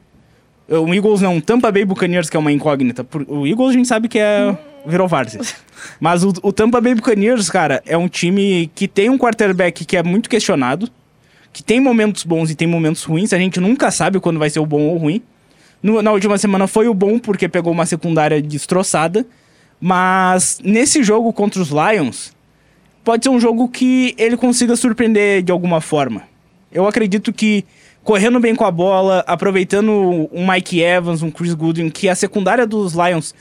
O Eagles não, Tampa Bay Buccaneers que é uma incógnita. Por- O Eagles a gente sabe que é virou várzea. Mas o, o Tampa Bay Buccaneers, cara, é um time que tem um quarterback que é muito questionado, que tem momentos bons e tem momentos ruins. A gente nunca sabe quando vai ser o bom ou o ruim. No- na última semana foi o bom porque pegou uma secundária destroçada. Mas nesse jogo contra os Lions, pode ser um jogo que ele consiga surpreender de alguma forma. Eu acredito que correndo bem com a bola, aproveitando um Mike Evans, um Chris Goodwin, que a secundária dos Lions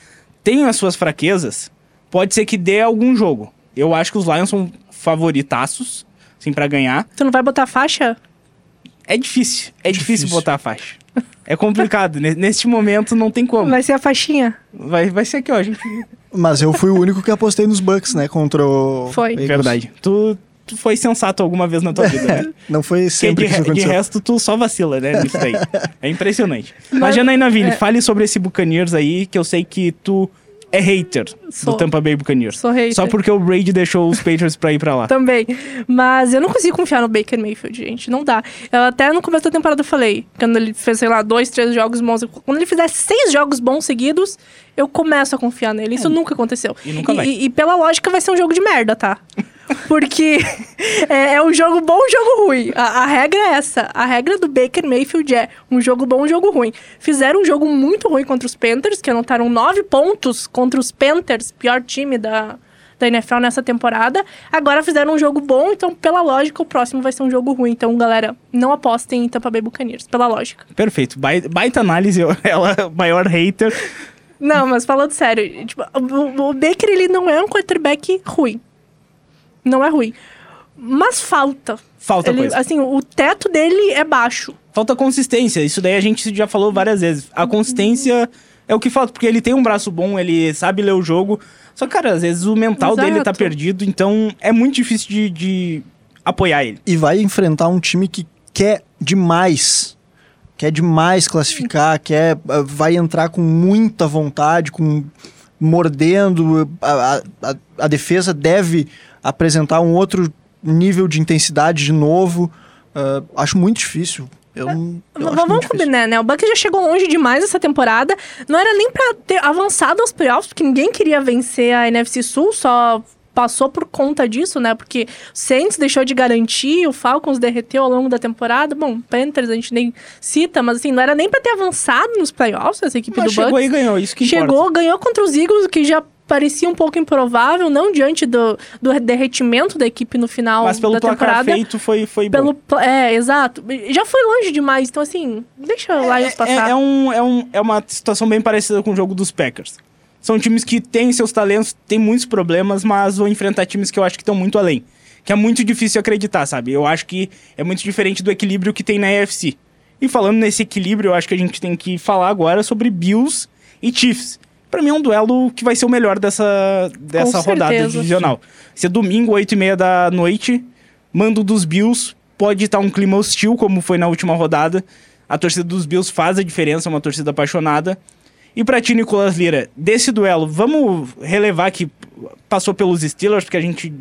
tem as suas fraquezas, pode ser que dê algum jogo. Eu acho que os Lions são favoritaços, assim, para ganhar. Tu não vai botar faixa? É difícil, é difícil, Difícil. botar a faixa. É complicado, ne- neste momento não tem como. Vai ser a faixinha? Vai, vai ser aqui, ó, a gente... Mas eu fui o único que apostei nos Bucks, né? Contra o. Foi. Eagles. Verdade. Tu, tu foi sensato alguma vez na tua vida, né? Não foi Porque sempre de, que de resto, tu só vacila, né? Nisso daí. É impressionante. Mas, Mas- Janaína Vini, é. fale sobre esse Buccaneers aí, que eu sei que tu é hater Sou. do Tampa Bay Buccaneers. Sou hater. Só porque o Brady deixou os Patriots pra ir pra lá. Também. Mas eu não consigo confiar no Baker Mayfield, gente. Não dá. Eu até no começo da temporada eu falei, quando ele fez, sei lá, dois, três jogos bons. Quando ele fizer seis jogos bons seguidos, eu começo a confiar nele. Isso nunca aconteceu. É. E nunca vai. E, e pela lógica vai ser um jogo de merda, tá? Porque é, é um jogo bom, um jogo ruim. A, a regra é essa. A regra do Baker Mayfield é um jogo bom, um jogo ruim. Fizeram um jogo muito ruim contra os Panthers, que anotaram nove pontos contra os Panthers, pior time da, da NFL nessa temporada. Agora fizeram um jogo bom, então, pela lógica, o próximo vai ser um jogo ruim. Então, galera, não apostem em Tampa Bay Buccaneers, pela lógica. Perfeito. Bai- Baita análise, ela é o maior hater. Não, mas falando sério, tipo, o, o Baker, ele não é um quarterback ruim. Não é ruim. Mas falta. Falta Ele- coisa. Assim, o teto dele é baixo. Falta consistência. Isso daí a gente já falou várias vezes. A consistência é o que falta, porque ele tem um braço bom, ele sabe ler o jogo. Só que, cara, às vezes o mental Exato. dele tá perdido, então é muito difícil de, de apoiar ele. E vai enfrentar um time que quer demais. Quer demais classificar, quer, ah, vai entrar com muita vontade, com mordendo. A, a- a defesa deve apresentar um outro nível de intensidade de novo. Ah, acho muito difícil. Eu, não- eu Vamos combinar, né? O Bucks já chegou longe demais essa temporada. Não era nem pra ter avançado aos playoffs, porque ninguém queria vencer a NFC Sul, só passou por conta disso, né? Porque o Saints deixou de garantir, o Falcons derreteu ao longo da temporada. Bom, Panthers a gente nem cita, mas assim, não era nem pra ter avançado nos playoffs essa equipe Mas do chegou Bucks. e ganhou, isso que Chegou, importa. ganhou contra os Eagles, que já parecia um pouco improvável, não diante do, do derretimento da equipe no final Mas pelo da placar temporada. feito foi, foi Pelo, bom. é, exato. Já foi longe demais, então assim, deixa o Lions passar. É, é um, é, um, é uma situação bem parecida com o jogo dos Packers. São times que têm seus talentos, têm muitos problemas, mas vão enfrentar times que eu acho que estão muito além. Que é muito difícil acreditar, sabe? Eu acho que é muito diferente do equilíbrio que tem na EFC. E falando nesse equilíbrio, eu acho que a gente tem que falar agora sobre Bills e Chiefs. Pra mim é um duelo que vai ser o melhor dessa, dessa Com rodada certeza. divisional. Se é domingo, 8 e meia da noite, mando dos Bills. Pode estar um clima hostil, como foi na última rodada. A torcida dos Bills faz a diferença, é uma torcida apaixonada. E pra ti, Nicolas Lira, desse duelo, vamos relevar que passou pelos Steelers, porque a gente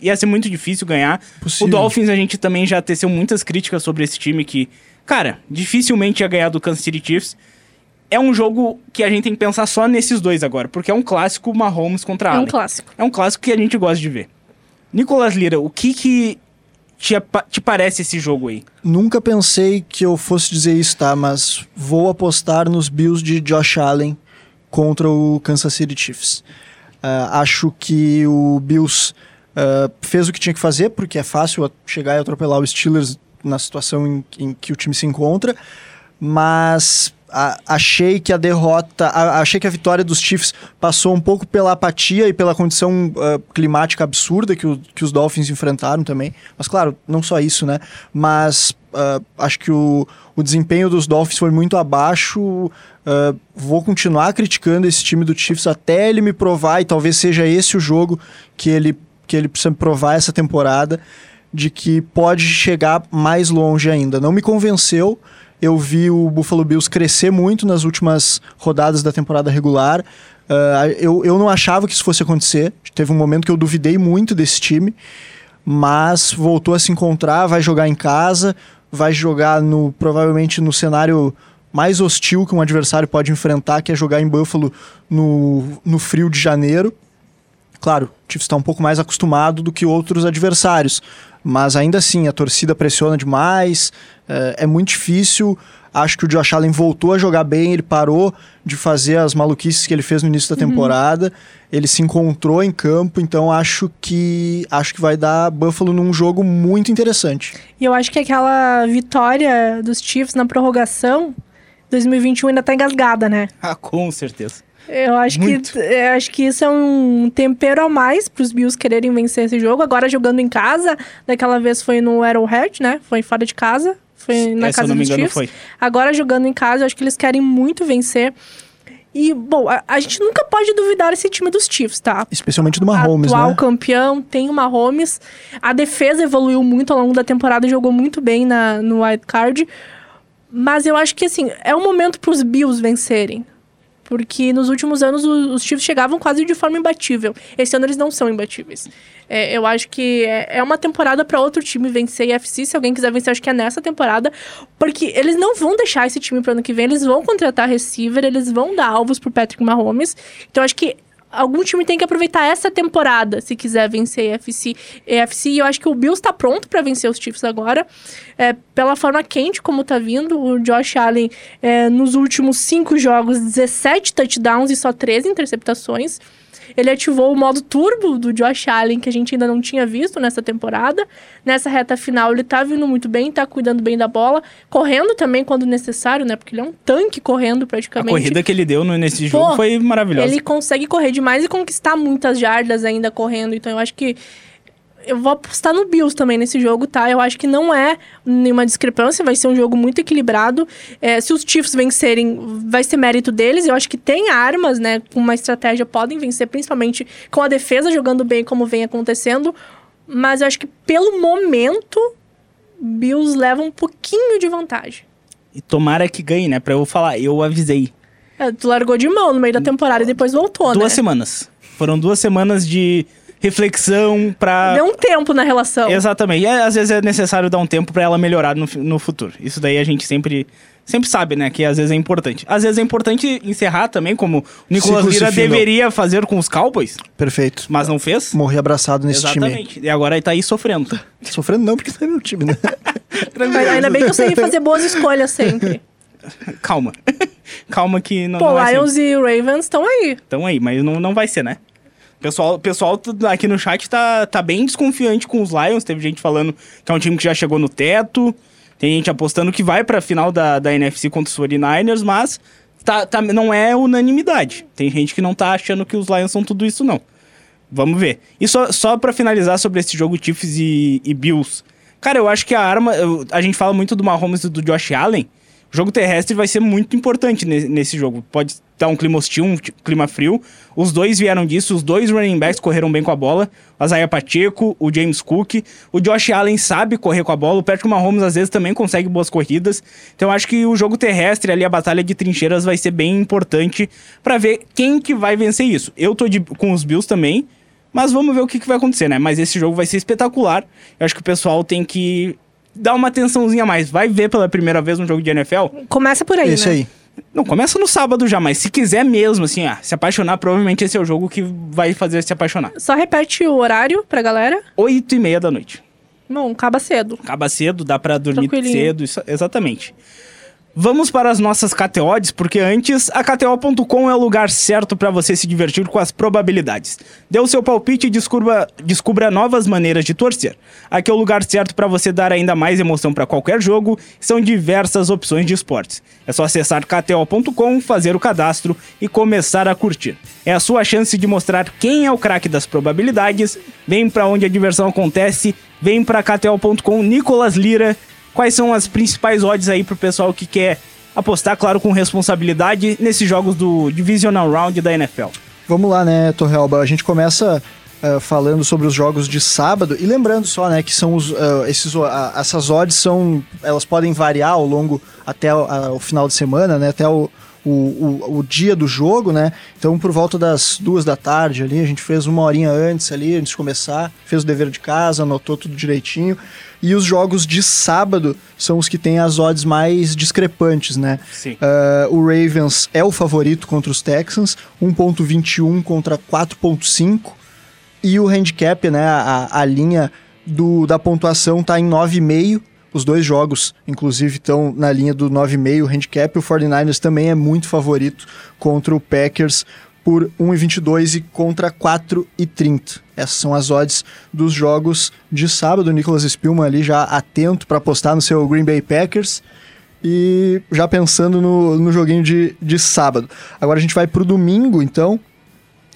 ia ser muito difícil ganhar. Possível. O Dolphins a gente também já teceu muitas críticas sobre esse time que, cara, dificilmente ia ganhar do Kansas City Chiefs. É um jogo que a gente tem que pensar só nesses dois agora, porque é um clássico Mahomes contra É um Allen. clássico. É um clássico que a gente gosta de ver. Nicolas Lira, o que que te, te parece esse jogo aí? Nunca pensei que eu fosse dizer isso, tá? Mas vou apostar nos Bills de Josh Allen contra o Kansas City Chiefs. Ah, acho que o Bills ah, fez o que tinha que fazer, porque é fácil chegar e atropelar os Steelers na situação em, em que o time se encontra, mas a- achei que a derrota, a- achei que a vitória dos Chiefs passou um pouco pela apatia e pela condição ah, climática absurda que, o- que os Dolphins enfrentaram também. Mas claro, não só isso, né? Mas ah, acho que o, o desempenho dos Dolphins foi muito abaixo. Ah, vou continuar criticando esse time do Chiefs até ele me provar, e talvez seja esse o jogo que ele, que ele precisa me provar essa temporada, de que pode chegar mais longe ainda. Não me convenceu. Eu vi o Buffalo Bills crescer muito nas últimas rodadas da temporada regular. Ah, eu, eu não achava que isso fosse acontecer. Teve um momento que eu duvidei muito desse time, mas voltou a se encontrar, vai jogar em casa, vai jogar no provavelmente no cenário mais hostil que um adversário pode enfrentar, que é jogar em Buffalo no, no frio de janeiro. Claro, o Chiefs está um pouco mais acostumado do que outros adversários, mas ainda assim a torcida pressiona demais, é, é muito difícil. Acho que o Josh Allen voltou a jogar bem, ele parou de fazer as maluquices que ele fez no início da temporada, ele se encontrou em campo, então acho que acho que vai dar Buffalo num jogo muito interessante. E eu acho que aquela vitória dos Chiefs na prorrogação 2021 ainda tá engasgada, né? Ah, com certeza. Eu acho Muito. que eu acho que isso é um tempero a mais pros Bills quererem vencer esse jogo. Agora jogando em casa, daquela vez foi no Arrowhead, né? Foi fora de casa, foi na É, casa não me dos engano, Chiefs. foi. Agora jogando em casa, eu acho que eles querem muito vencer. E, bom, a, a gente nunca pode duvidar esse time dos Chiefs, tá? Especialmente do Mahomes, atual né? campeão, tem o Mahomes. A defesa evoluiu muito ao longo da temporada, jogou muito bem na, no wild card. Mas eu acho que, assim, é um momento para os Bills vencerem. Porque nos últimos anos os Chiefs chegavam quase de forma imbatível. Esse ano eles não são imbatíveis. É, eu acho que é, é uma temporada para outro time vencer a FC. Se alguém quiser vencer, acho que é nessa temporada. Porque eles não vão deixar esse time pro ano que vem. Eles vão contratar receiver, eles vão dar alvos pro Patrick Mahomes. Então acho que algum time tem que aproveitar essa temporada se quiser vencer a EFC. EFC e eu acho que o Bills tá pronto para vencer os Chiefs agora. É, pela forma quente como tá vindo, o Josh Allen é, nos últimos cinco jogos, 17 touchdowns e só 13 interceptações. Ele ativou o modo turbo do Josh Allen, que a gente ainda não tinha visto nessa temporada. Nessa reta final, ele tá vindo muito bem, tá cuidando bem da bola, correndo também quando necessário, né? Porque ele é um tanque correndo A praticamente. corrida que ele deu nesse jogo Pô, foi maravilhosa. Ele consegue correr demais e conquistar muitas jardas ainda correndo. Então eu acho que. Eu vou apostar no Bills também nesse jogo, tá? Eu acho que não é nenhuma discrepância, vai ser um jogo muito equilibrado. É, se os Chiefs vencerem, vai ser mérito deles. Eu acho que tem armas, né? Com uma estratégia podem vencer, principalmente com a defesa jogando bem, como vem acontecendo. Mas eu acho que pelo momento, Bills leva um pouquinho de vantagem. E tomara que ganhe, né? Pra eu falar, eu avisei. É, tu largou de mão no meio da temporada e depois voltou, duas né? semanas. Foram duas semanas de reflexão pra. Deu um tempo na relação. Exatamente. E é, às vezes é necessário dar um tempo pra ela melhorar no, no futuro. Isso daí a gente sempre, sempre sabe, né? Que às vezes é importante. Às vezes é importante encerrar também, como o Nicolas Ciclo Lira deveria fazer com os Cowboys, Perfeito. mas não fez. Morri abraçado nesse time. Exatamente. E agora ele tá aí sofrendo. Sofrendo não, porque não é meu time, né? Mas ainda bem que eu sei fazer boas escolhas sempre. Calma. Calma que não, Pô, não assim. Lions e Ravens estão aí. Então aí, mas não, não vai ser, né? O pessoal, pessoal aqui no chat tá, tá bem desconfiante com os Lions. Teve gente falando que é um time que já chegou no teto. Tem gente apostando que vai pra final da, da NFC contra os 49ers, mas tá, tá, não é unanimidade. Tem gente que não tá achando que os Lions são tudo isso, não. Vamos ver. E só, só para finalizar sobre esse jogo Chiefs e, e Bills. Cara, eu acho que a arma. eu- A gente fala muito do Mahomes e do Josh Allen. O jogo terrestre vai ser muito importante ne- nesse jogo. Pode estar um clima hostil, um clima frio. Os dois vieram disso, os dois running backs correram bem com a bola. O Isaiah Pacheco, o James Cook. O Josh Allen sabe correr com a bola. O Patrick Mahomes às vezes também consegue boas corridas. Então acho que o jogo terrestre ali, a batalha de trincheiras, vai ser bem importante para ver quem que vai vencer isso. Eu tô de- com os Bills também. Mas vamos ver o que, que vai acontecer, né? Mas esse jogo vai ser espetacular. Eu acho que o pessoal tem que dar uma atençãozinha a mais. Vai ver pela primeira vez um jogo de NFL? Começa por aí, Esse né? aí. Não, começa no sábado já, mas se quiser mesmo, assim, ah, se apaixonar, provavelmente esse é o jogo que vai fazer se apaixonar. Só repete o horário pra galera. Oito e meia da noite. Bom, acaba cedo. Acaba cedo, dá pra dormir cedo, isso- exatamente. Vamos para as nossas KTOs, porque antes a KTO.com é o lugar certo para você se divertir com as probabilidades. Dê o seu palpite e descubra, descubra novas maneiras de torcer. Aqui é o lugar certo para você dar ainda mais emoção para qualquer jogo. São diversas opções de esportes. É só acessar KTO.com, fazer o cadastro e começar a curtir. É a sua chance de mostrar quem é o craque das probabilidades. Vem para onde a diversão acontece. Vem para KTO.com, Nicolas Lira. Quais são as principais odds aí pro pessoal que quer apostar, claro, com responsabilidade nesses jogos do Divisional Round da NFL? Vamos lá, né, Torrealba? A gente começa eh, falando sobre os jogos de sábado e lembrando só, né, que são os, eh, esses, a- essas odds são, elas podem variar ao longo até o final de semana, né, até o, o, o, o dia do jogo, né? Então, por volta das duas da tarde ali, a gente fez uma horinha antes ali, antes de começar, fez o dever de casa, anotou tudo direitinho. E os jogos de sábado são os que têm as odds mais discrepantes, né? Sim. Uh, o Ravens é o favorito contra os Texans, 1.21 contra 4.5. E o handicap, né, a, a linha do, da pontuação tá em 9,5. Os dois jogos, inclusive, estão na linha do 9,5 o handicap. O 49ers também é muito favorito contra o Packers por 1,22 e contra 4,30. Essas são as odds dos jogos de sábado. O Nicholas Spielman ali já atento para apostar no seu Green Bay Packers. E já pensando no, no joguinho de, de sábado. Agora a gente vai pro domingo, então.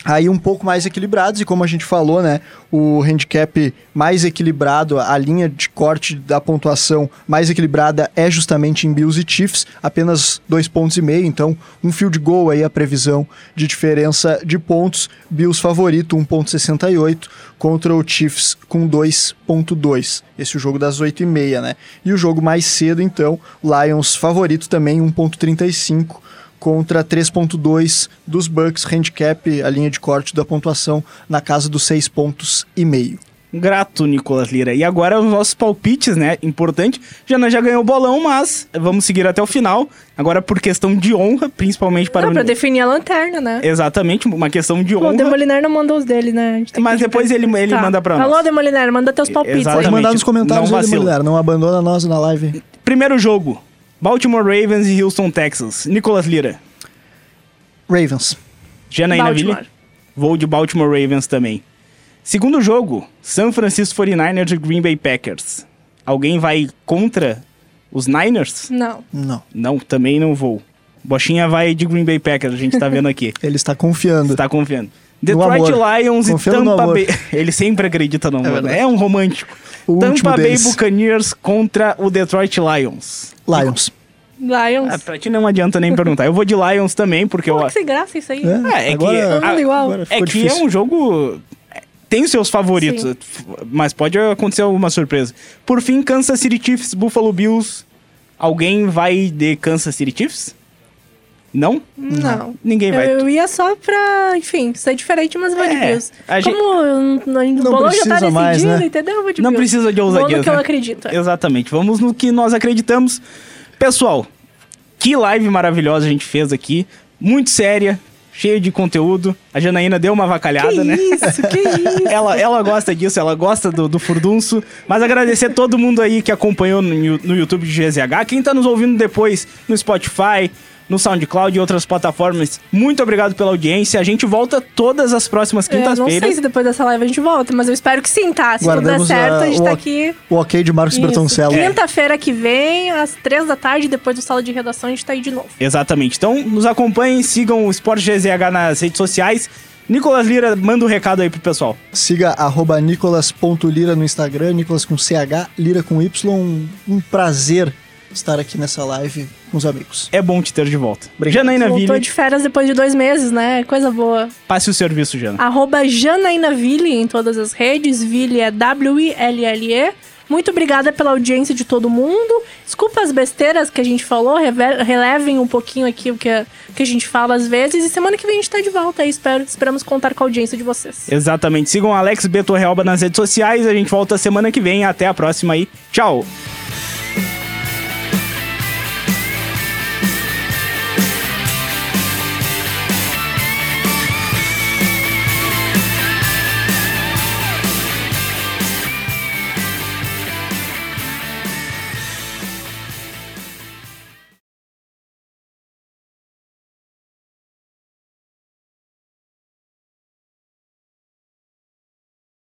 Aí um pouco mais equilibrados, e como a gente falou, né? O handicap mais equilibrado, a linha de corte da pontuação mais equilibrada é justamente em Bills e Chiefs, apenas dois pontos e meio, então um field goal aí a previsão de diferença de pontos. Bills favorito, 1.68, contra o Chiefs com 2.2. Esse é o jogo das 8 e meia, né? E o jogo mais cedo, então, Lions favorito também, 1.35 contra 3.2 dos Bucks, handicap, a linha de corte da pontuação na casa dos 6 pontos e meio. Grato, Nicolas Lira. E agora os nossos palpites, né? Importante. Jana já ganhou o bolão, mas vamos seguir até o final. Agora por questão de honra, principalmente para Não, o... pra definir a lanterna, né? Exatamente, uma questão de Pô, o honra. Demoliner não mandou os dele, né? A gente tem que Mas depois ele- ele manda pra Alô, nós. Demoliner, manda teus palpites Exatamente. Pode aí. mandar nos comentários não aí, vacila. mulher. Não abandona nós na live. Primeiro jogo, Baltimore Ravens e Houston Texans. Nicolas Lira. Ravens. Janaína. Ville. Vou de Baltimore Ravens também. Segundo jogo, San Francisco 49ers e Green Bay Packers. Alguém vai contra os Niners? Não. Não. Não, também não vou. Bochinha vai de Green Bay Packers, a gente tá vendo aqui. Ele está confiando. Você tá confiando. Detroit amor. Lions Confiando e Tampa. Bay. Ele sempre acredita no amor. verdade. É, um romântico. O Tampa Bay deles. Buccaneers contra o Detroit Lions. Lions. Lions. Ah, pra ti não adianta nem perguntar. Eu vou de Lions também, porque eu Pô, que acho. sem graça isso aí. É, é agora, que- mundo igual. É que é difícil. um jogo. Tem os seus favoritos, Sim. mas pode acontecer alguma surpresa. Por fim, Kansas City Chiefs, Buffalo Bills. Alguém vai de Kansas City Chiefs? Não? Não. Ninguém vai. Eu ia só pra, enfim, ser diferente, mas vou de É, Bills. a gente- Como eu não, o bolão já tá precisa mais, decidido, né? entendeu? Eu vou de Não Bills. precisa de Vou no ousadias, que eu né? acredito. é. Exatamente. Vamos no que nós acreditamos. Pessoal, que live maravilhosa a gente fez aqui. Muito séria, cheia de conteúdo. A Janaína deu uma avacalhada, Que né? isso, que isso. Ela, ela gosta disso, ela gosta do, do furdunço. Mas agradecer todo mundo aí que acompanhou no, Yu- no YouTube de GZH. Quem tá nos ouvindo depois no Spotify, no SoundCloud e outras plataformas. Muito obrigado pela audiência. A gente volta todas as próximas É, não sei quintas-feiras. se depois dessa live a gente volta, mas eu espero que sim, tá? Se tudo der Guardamos certo, a- a gente o tá ok- aqui. O ok de Marcos. Bertoncello. Quinta-feira que vem, às três da tarde, depois do sala de redação, a gente tá aí de novo. Exatamente. Então, nos acompanhem, sigam o Esporte GZH nas redes sociais. Nicolas Lira, manda um recado aí pro pessoal. Siga arroba nicolas.lira no Instagram, Nicolas com CH, Lira com Y. Um prazer estar aqui nessa live com os amigos. É bom te ter de volta. Obrigado. Janaína Voltou Ville, de férias depois de dois meses, né? Coisa boa. passe o serviço, Jana. Arroba Janainaville em todas as redes. Ville é W-I-L-L-E. Muito obrigada pela audiência de todo mundo. Desculpa as besteiras que a gente falou, relevem um pouquinho aqui o que a, que a gente fala às vezes. E semana que vem a gente tá de volta aí. Espero, esperamos contar com a audiência de vocês. Exatamente. Sigam Alex Beto Realba nas redes sociais. A gente volta semana que vem. Até a próxima aí. Tchau.